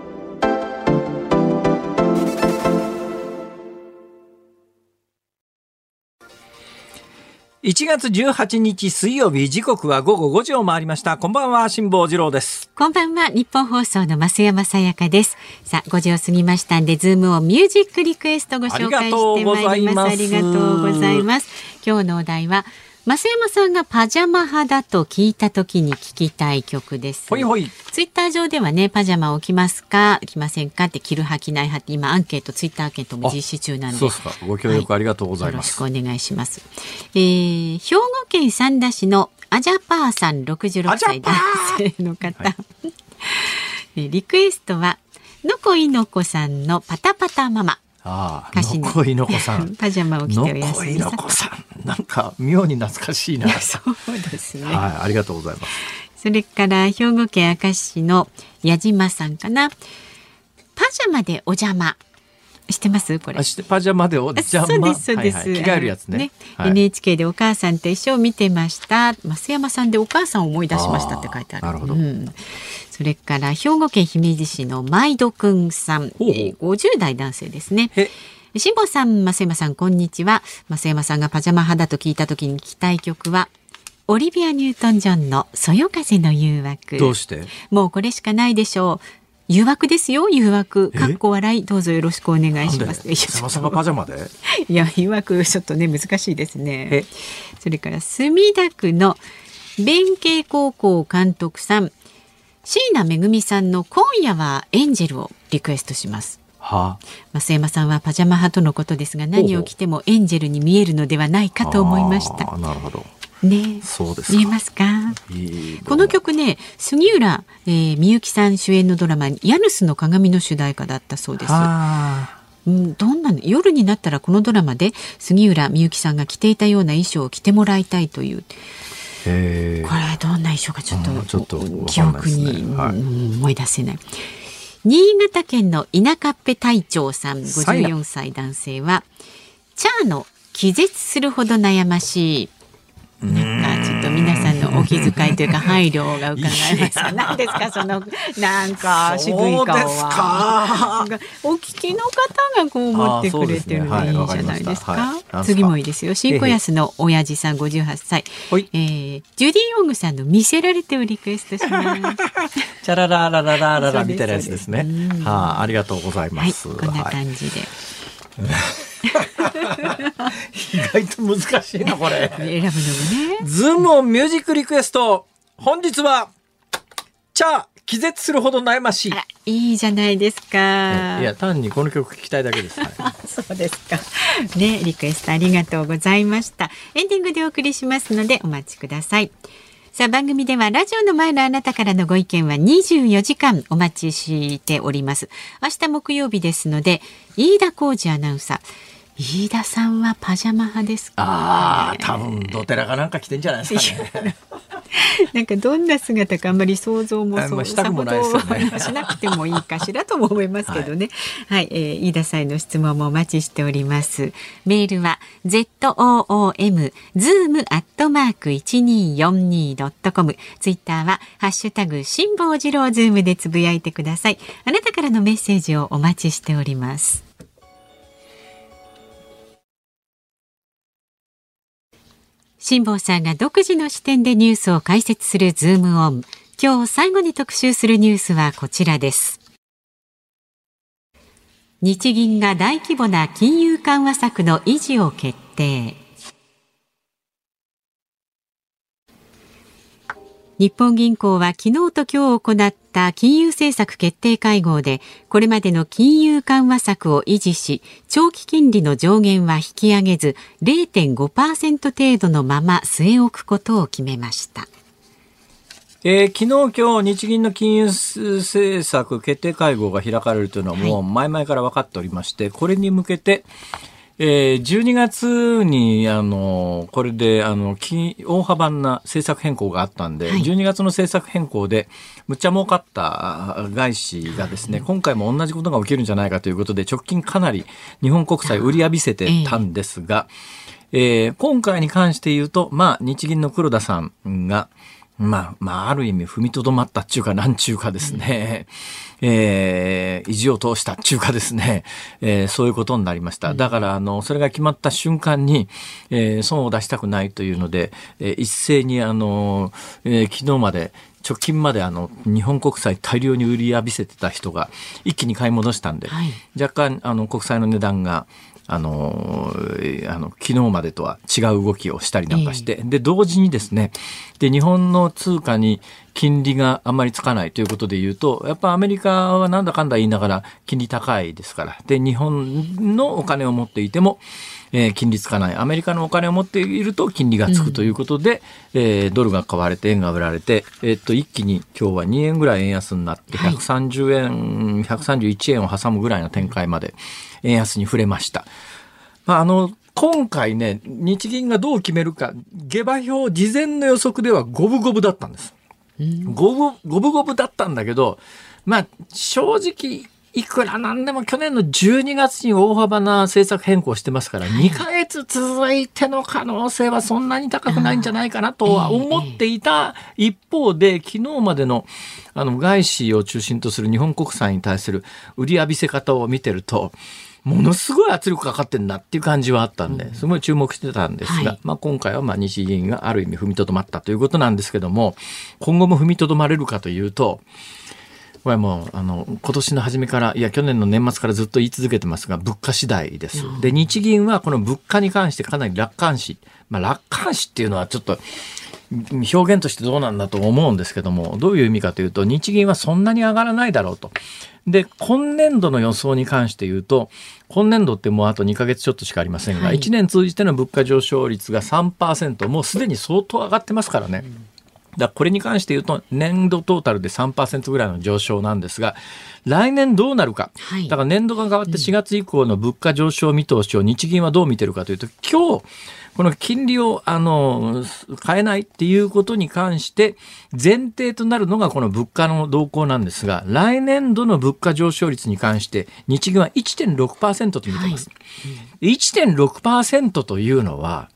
Speaker 1: 1月18日水曜日時刻は午後5時を回りました。こんばんは辛坊治郎です。
Speaker 2: こんばんはニッポン放送の増山さやかです。さあ5時を過ぎましたんでズームオンミュージックリクエストご紹介してまいります。ありがとうございます。今日のお題は増山さんがパジャマ派だと聞いた時に聞きたい曲です。
Speaker 1: ほいほい。
Speaker 2: ツイッター上ではね、パジャマを着ますか、着ませんか？って着る派着ない派って今アンケート、ツイッターアンケートも実施中なんで。
Speaker 1: そうですか。ご協力ありがとうございます。
Speaker 2: はい、よろしくお願いします。えー、兵庫県三田市のアジャパーさん66歳男性の方。はい、リクエストは、のこいのこさんのパタパタママ。
Speaker 1: ああ、のこいのこさん。
Speaker 2: パジャマを着てお
Speaker 1: 休みのこさん。なんか妙に懐かしいな。
Speaker 2: そうですね。
Speaker 1: はい、ありがとうございます。
Speaker 2: それから兵庫県明石市の矢島さんかな。パジャマでお邪魔。してます？これ。
Speaker 1: パジャマでお邪魔。
Speaker 2: そうですそうです。はい
Speaker 1: はい、着替えるやつね。ね
Speaker 2: はい、NHK でお母さんと一緒を見てました。増山さんでお母さんを思い出しましたって書いてある。
Speaker 1: なるほど。うん、
Speaker 2: それから兵庫県姫路市のマイドくんさん、えー、50代男性ですね。辛坊さん、増山さん、こんにちは。増山さんがパジャマ派だと聞いた時に聞きたい曲は、オリビア・ニュートン・ジョンのそよ風の誘惑。
Speaker 1: どうして？
Speaker 2: もうこれしかないでしょう。誘惑ですよ誘惑。かっこ笑い。どうぞよろしくお願いします。
Speaker 1: 山さんがパジャマで？
Speaker 2: いや誘惑ちょっとね難しいですね。それから墨田区の弁慶高校監督さん椎名めぐみさんの今夜はエンジェルをリクエストします。
Speaker 1: は
Speaker 2: あ、増山さんはパジャマ派とのことですが何を着てもエンジェルに見えるのではないかと思いました。
Speaker 1: なるほど。
Speaker 2: ね、
Speaker 1: そうです
Speaker 2: 見えますか？この曲ね杉浦、えー、みゆきさん主演のドラマ「ヤヌスの鏡」の主題歌だったそうです。うん、どんな夜になったらこのドラマで杉浦みゆきさんが着ていたような衣装を着てもらいたいという。これどんな衣装かちょっと,、ちょっと記憶に、はい、思い出せない。新潟県の稲カッペ隊長さん54歳男性はチャーの気絶するほど悩ましいなんかちょっと皆さんのお気遣いというか配慮が伺えますか。何ですかそのなんか渋い顔は。お聞きの方がこう思ってくれてるのいいじゃないですか。次もいいですよ。新小安の親父さん58歳。えー、ジュディ・ヨングさんの見せられてをリクエストします。
Speaker 1: チャラララララララみたいなやつですね。はあ、ありがとうございます。
Speaker 2: こんな感じで。
Speaker 1: 意外と難しいなこれ。
Speaker 2: 選ぶのもね。
Speaker 1: ズームオンミュージックリクエスト。本日はチャー気絶するほど悩ましい。
Speaker 2: いいじゃないですか。
Speaker 1: いや単にこの曲聞きたいだけです、
Speaker 2: そうですか。ねリクエストありがとうございました。エンディングでお送りしますのでお待ちください。さあ番組ではラジオの前のあなたからのご意見は24時間お待ちしております。明日木曜日ですので飯田浩二アナウンサー飯田さんはパジャマ派ですか、
Speaker 1: ああ多分ドテラかなんか着てんじゃないですかね
Speaker 2: なんかどんな姿かあんまり想像も
Speaker 1: そうしたくもないですよね。
Speaker 2: しなくてもいいかしらとも思いますけどね。はい、はい、えー、飯田さんの質問もお待ちしております。メールは z o o m zoom アットマーク一二四二ドットコム。ツイッターはハッシュタグ辛坊治郎ズームでつぶやいてください。あなたからのメッセージをお待ちしております。辛坊さんが独自の視点でニュースを解説するズームオン。今日最後に特集するニュースはこちらです。日銀が大規模な金融緩和策の維持を決定。日本銀行は昨日と今日行った金融政策決定会合でこれまでの金融緩和策を維持し長期金利の上限は引き上げず0.5%程度のまま据え置くことを決めました。
Speaker 1: えー、昨日今日日銀の金融政策決定会合が開かれるというのはもう前々から分かっておりまして、これに向けて、えー、12月に、あの、これで、あの、大幅な政策変更があったんで、はい、12月の政策変更で、むっちゃ儲かった外資がですね、今回も同じことが起きるんじゃないかということで、直近かなり日本国債売り浴びせてたんですが、えー、今回に関して言うと、まあ、日銀の黒田さんが、まあ、まあ、ある意味踏みとどまったっちゅうか、なんちゅうかですね、うん、えー、意地を通したっちゅうかですね、えー、そういうことになりました。だから、あの、それが決まった瞬間に、えー、損を出したくないというので、えー、一斉に、あの、えー、昨日まで、直近まであの日本国債大量に売り浴びせてた人が一気に買い戻したんで、はい、若干あの国債の値段があのあの昨日までとは違う動きをしたりなんかして、で同時にですねで日本の通貨に金利があんまりつかないということで言うとやっぱアメリカはなんだかんだ言いながら金利高いですからで日本のお金を持っていてもえー、金利つかないアメリカのお金を持っていると金利がつくということで、うん、えー、ドルが買われて円が売られて、えー、っと一気に今日は2円ぐらい円安になって130円、はい、131円を挟むぐらいの展開まで円安に触れました。まあ、あの今回ね、日銀がどう決めるか、下馬評事前の予測では五分五分だったんです。五分、五分だったんだけど、まあ、正直、いくらなんでも去年の12月に大幅な政策変更してますから、2ヶ月続いての可能性はそんなに高くないんじゃないかなとは思っていた一方で、昨日までのあの外資を中心とする日本国債に対する売り浴びせ方を見てると、ものすごい圧力かかってんなっていう感じはあったんで、すごい注目してたんですが、はい、まあ今回はまあ日銀がある意味踏みとどまったということなんですけども、今後も踏みとどまれるかというと、これはもう、あの、今年の初めから、いや、去年の年末からずっと言い続けてますが、物価次第です。で、日銀はこの物価に関してかなり楽観視。まあ、楽観視っていうのはちょっと、表現としてどうなんだと思うんですけども、どういう意味かというと、日銀はそんなに上がらないだろうと。で、今年度の予想に関して言うと、今年度ってもうあと2ヶ月ちょっとしかありませんが、はい、1年通じての物価上昇率が3%、もうすでに相当上がってますからね。うんだこれに関して言うと年度トータルで3%ぐらいの上昇なんですが来年どうなるか、はい、だから年度が変わって4月以降の物価上昇見通しを日銀はどう見てるかというと今日この金利をあの変えないっていうことに関して前提となるのがこの物価の動向なんですが来年度の物価上昇率に関して日銀は1.6%と見てます。はい、1.6%というのは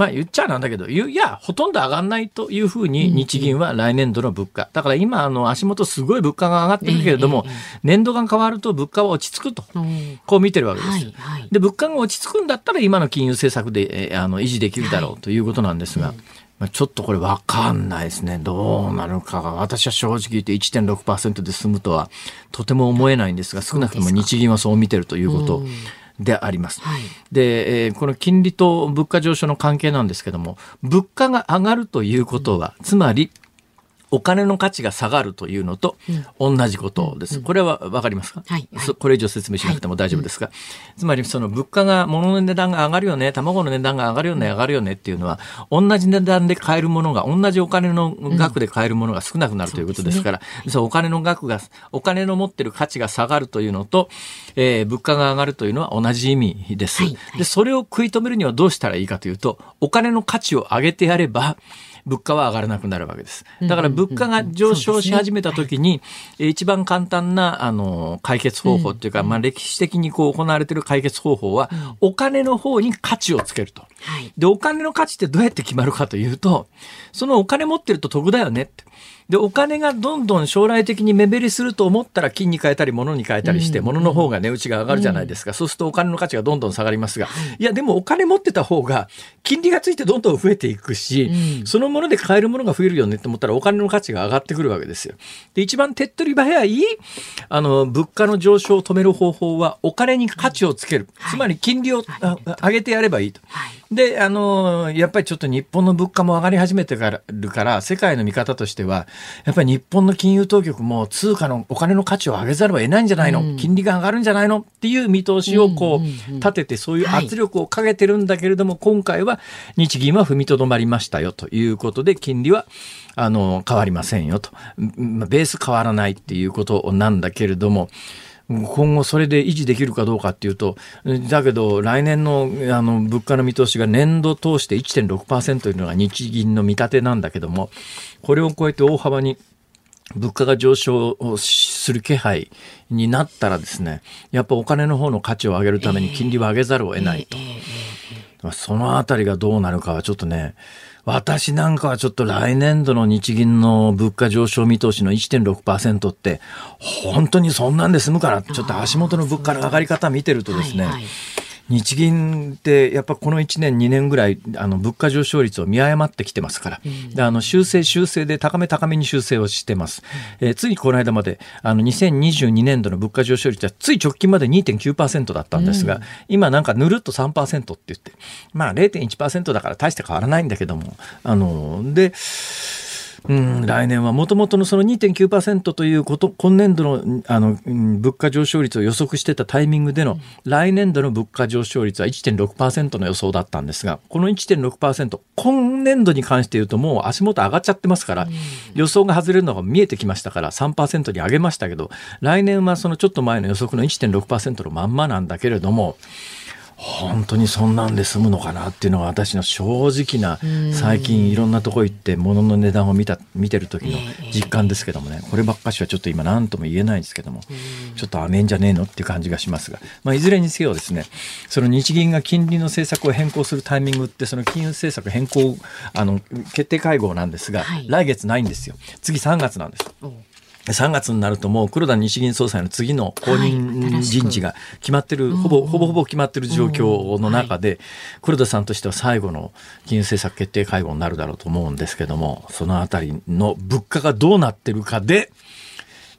Speaker 1: まあ言っちゃなんだけど、いや、ほとんど上がんないというふうに日銀は来年度の物価。だから今、あの、足元すごい物価が上がってるけれども、年度が変わると物価は落ち着くと、こう見てるわけです。で、物価が落ち着くんだったら今の金融政策で、えあの維持できるだろうということなんですが、まあ、ちょっとこれ分かんないですね。どうなるかが。私は正直言って1.6%で済むとはとても思えないんですが、少なくとも日銀はそう見てるということであります。はい、で、えー、この金利と物価上昇の関係なんですけども、物価が上がるということは、つまりお金の価値が下がるというのと同じことです。これはわかりますか、はい、これ以上説明しなくても大丈夫ですが、つまりその物価が、物の値段が上がるよね、卵の値段が上がるよね、上がるよねっていうのは、同じ値段で買えるものが、同じお金の額で買えるものが少なくなるということですから、そう、お金の額が、お金の持ってる価値が下がるというのと、えー、物価が上がるというのは同じ意味です。で、それを食い止めるにはどうしたらいいかというと、お金の価値を上げてやれば、物価は上がらなくなるわけです。だから物価が上昇し始めた時に、一番簡単なあの解決方法っていうか、まあ、歴史的にこう行われている解決方法は、お金の方に価値をつけると。で、お金の価値ってどうやって決まるかというと、そのお金持ってると得だよねって。で、お金がどんどん将来的に目減りすると思ったら金に変えたり物に変えたりして、物の方が値打ちが上がるじゃないですか。そうするとお金の価値がどんどん下がりますが、い。や、でもお金持ってた方が金利がついてどんどん増えていくし、そのもので買えるものが増えるよねって思ったらお金の価値が上がってくるわけですよ。で、一番手っ取り早い、あの、物価の上昇を止める方法はお金に価値をつける。つまり金利を上げてやればいいと。で、あの、やっぱりちょっと日本の物価も上がり始めてるから、世界の見方としては、やっぱり日本の金融当局も通貨のお金の価値を上げざるを得ないんじゃないの、うん、金利が上がるんじゃないのっていう見通しをこう立てて、そういう圧力をかけてるんだけれども、今回は日銀は踏みとどまりましたよということで、金利はあの変わりませんよと。ベース変わらないっていうことなんだけれども、今後それで維持できるかどうかっていうと、だけど来年のあの物価の見通しが年度通して1.6%というのが日銀の見立てなんだけども、これを超えて大幅に物価が上昇する気配になったらですね、やっぱお金の方の価値を上げるために金利を上げざるを得ないと。そのあたりがどうなるかはちょっとね、私なんかはちょっと来年度の日銀の物価上昇見通しの1.6%って、本当にそんなんで済むかなちょっと足元の物価の上がり方見てるとですね、はいはい。日銀ってやっぱこの1年2年ぐらいあの物価上昇率を見誤ってきてますから、うん、であの修正修正で高め高めに修正をしてます、うん、えー、ついこの間まであの2022年度の物価上昇率はつい直近まで2.9%だったんですが、うん、今なんかぬるっと3%って言って。まあ0.1%だから大して変わらないんだけども。あのでうん、来年はもともとのその2.9%ということ、今年度のあの物価上昇率を予測してたタイミングでの、来年度の物価上昇率は1.6%の予想だったんですが、この1.6%、今年度に関して言うともう足元上がっちゃってますから、予想が外れるのが見えてきましたから3%に上げましたけど、来年はそのちょっと前の予測の1.6%のまんまなんだけれども、本当にそんなんで済むのかなっていうのが私の正直な最近いろんなとこ行って物の値段を見た見てる時の実感ですけどもね。こればっかしはちょっと今何とも言えないんですけどもちょっと甘えんじゃねえのっていう感じがしますが、まあ、いずれにせよですねその日銀が金利の政策を変更するタイミングってその金融政策変更あの決定会合なんですが、来月ないんですよ。次3月なんです。3月になるともう黒田日銀総裁の次の後任人事が決まってる、はい、ほぼほぼほぼ決まってる状況の中で、黒田さんとしては最後の金融政策決定会合になるだろうと思うんですけどもそのあたりの物価がどうなってるかで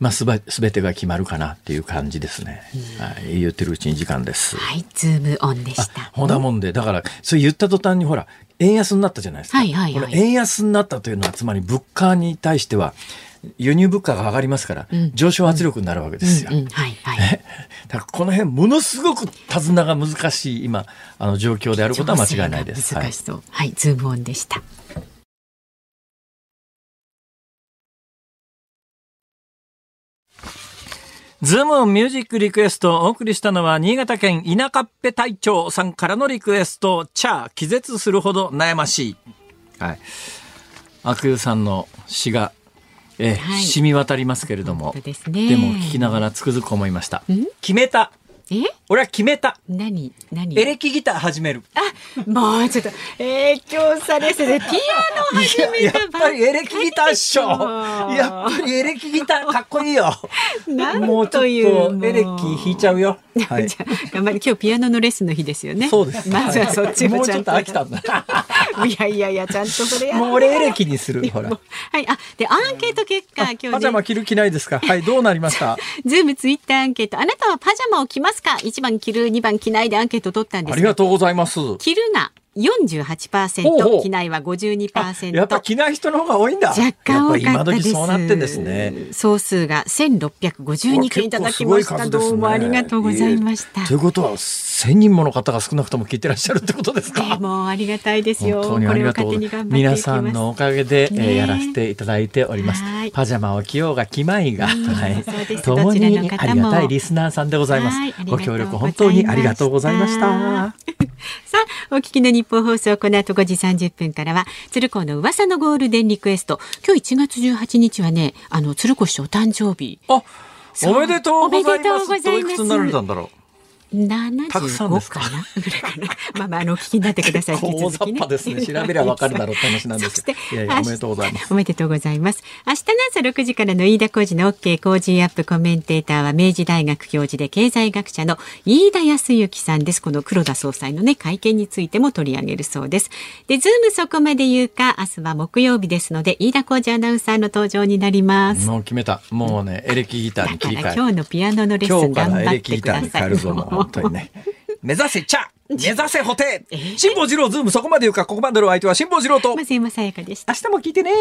Speaker 1: まあ、すべてが決まるかなっていう感じですね。はい、言ってるうちに時間です。
Speaker 2: はい、ズームオンでした。
Speaker 1: ほだもんで、だから、そう言った途端にほら、円安になったじゃないですか。はいはいはい、この円安になったというのは、つまり物価に対しては、輸入物価が上がりますから、上昇圧力になるわけですよ。だからこの辺ものすごく手綱が難しい今あの状況であることは間違いないです。
Speaker 2: 難しそう。はい、はい、ズームオンでした。
Speaker 1: ズームオンミュージックリクエストをお送りしたのは、新潟県田舎っぺ隊長さんからのリクエスト、チャー、気絶するほど悩ましい。はい。アクユさんの詩がえー、はい、染み渡りますけれども、でね、でも聞きながらつくづく思いました。決めた。え？俺は決めた。
Speaker 2: 何？何？
Speaker 1: エレキギター始める。
Speaker 2: あ、もうちょっと影響されて ピアノ始め
Speaker 1: やっぱりエレキギターっしょ。やっぱりエレキギターかっこいいよ。もうちょっとエレキ弾いちゃうよ。
Speaker 2: はい、じゃ頑張り今日ピアノのレッスンの日ですよね。
Speaker 1: そうです。
Speaker 2: まずはそっち
Speaker 1: をちゃんと。飽きたんだ。
Speaker 2: いやいやいやちゃんとそれや
Speaker 1: もう俺エレキにするほら。
Speaker 2: はい。あでアンケート結果今日、ね、
Speaker 1: パジャマ着る気ないですか？はいどうなりました？
Speaker 2: ズームツイッターアンケートあなたはパジャマを着ますか？一番着る二番着ないでアンケート取ったんです
Speaker 1: ありがとうございます。
Speaker 2: 着るが48%、機内は52%。
Speaker 1: やっぱ機内人の方が多いんだ。
Speaker 2: 若干多かったです。
Speaker 1: そうなってんですね。
Speaker 2: 総数が1652件いただきました。ね、どうもありがとうございました。え
Speaker 1: ー、ということは、1000人もの方が少なくとも聞いてらっしゃるってことですか？
Speaker 2: もうありがたいですよ。
Speaker 1: 本当にありがとう。皆さんのおかげで、ね、えー、やらせていただいております。パジャマを着ようが着まいが、はい、共にありがたいリスナーさんでございます。ご協力本当にありがとうございました。
Speaker 2: さあ、お聞きの日本放送、この後5時30分からは、鶴子の噂のゴールデンリクエスト。今日1月18日はね、あの、鶴子師匠誕生日。
Speaker 1: あ、おめでとうございます。おめでとうございます。どいくつになられたんだろう。
Speaker 2: 75かなぐらいかな。まあまあ、あの、お聞きになってください。
Speaker 1: 大雑把ですね。調べりゃわかるだろうって話なんですけど。いやいや、おめでとうございます。
Speaker 2: おめでとうございます。明日の朝6時からの飯田浩二の OK 工事アップコメンテーターは、明治大学教授で経済学者の飯田康之さんです。この黒田総裁のね、会見についても取り上げるそうです。で、ズームそこまで言うか、明日は木曜日ですので、飯田浩二アナウンサーの登場になります。
Speaker 1: もう決めた。もうね、エレキギターに切り替え。
Speaker 2: 今日のピアノのレッスン頑張ってください。
Speaker 1: 本当にね。目指せ茶目指せ補填辛坊治郎ズームそこまで言うかここまでの相手は辛坊治郎と。
Speaker 2: 増山さやかでした。
Speaker 1: 明日も聞いてね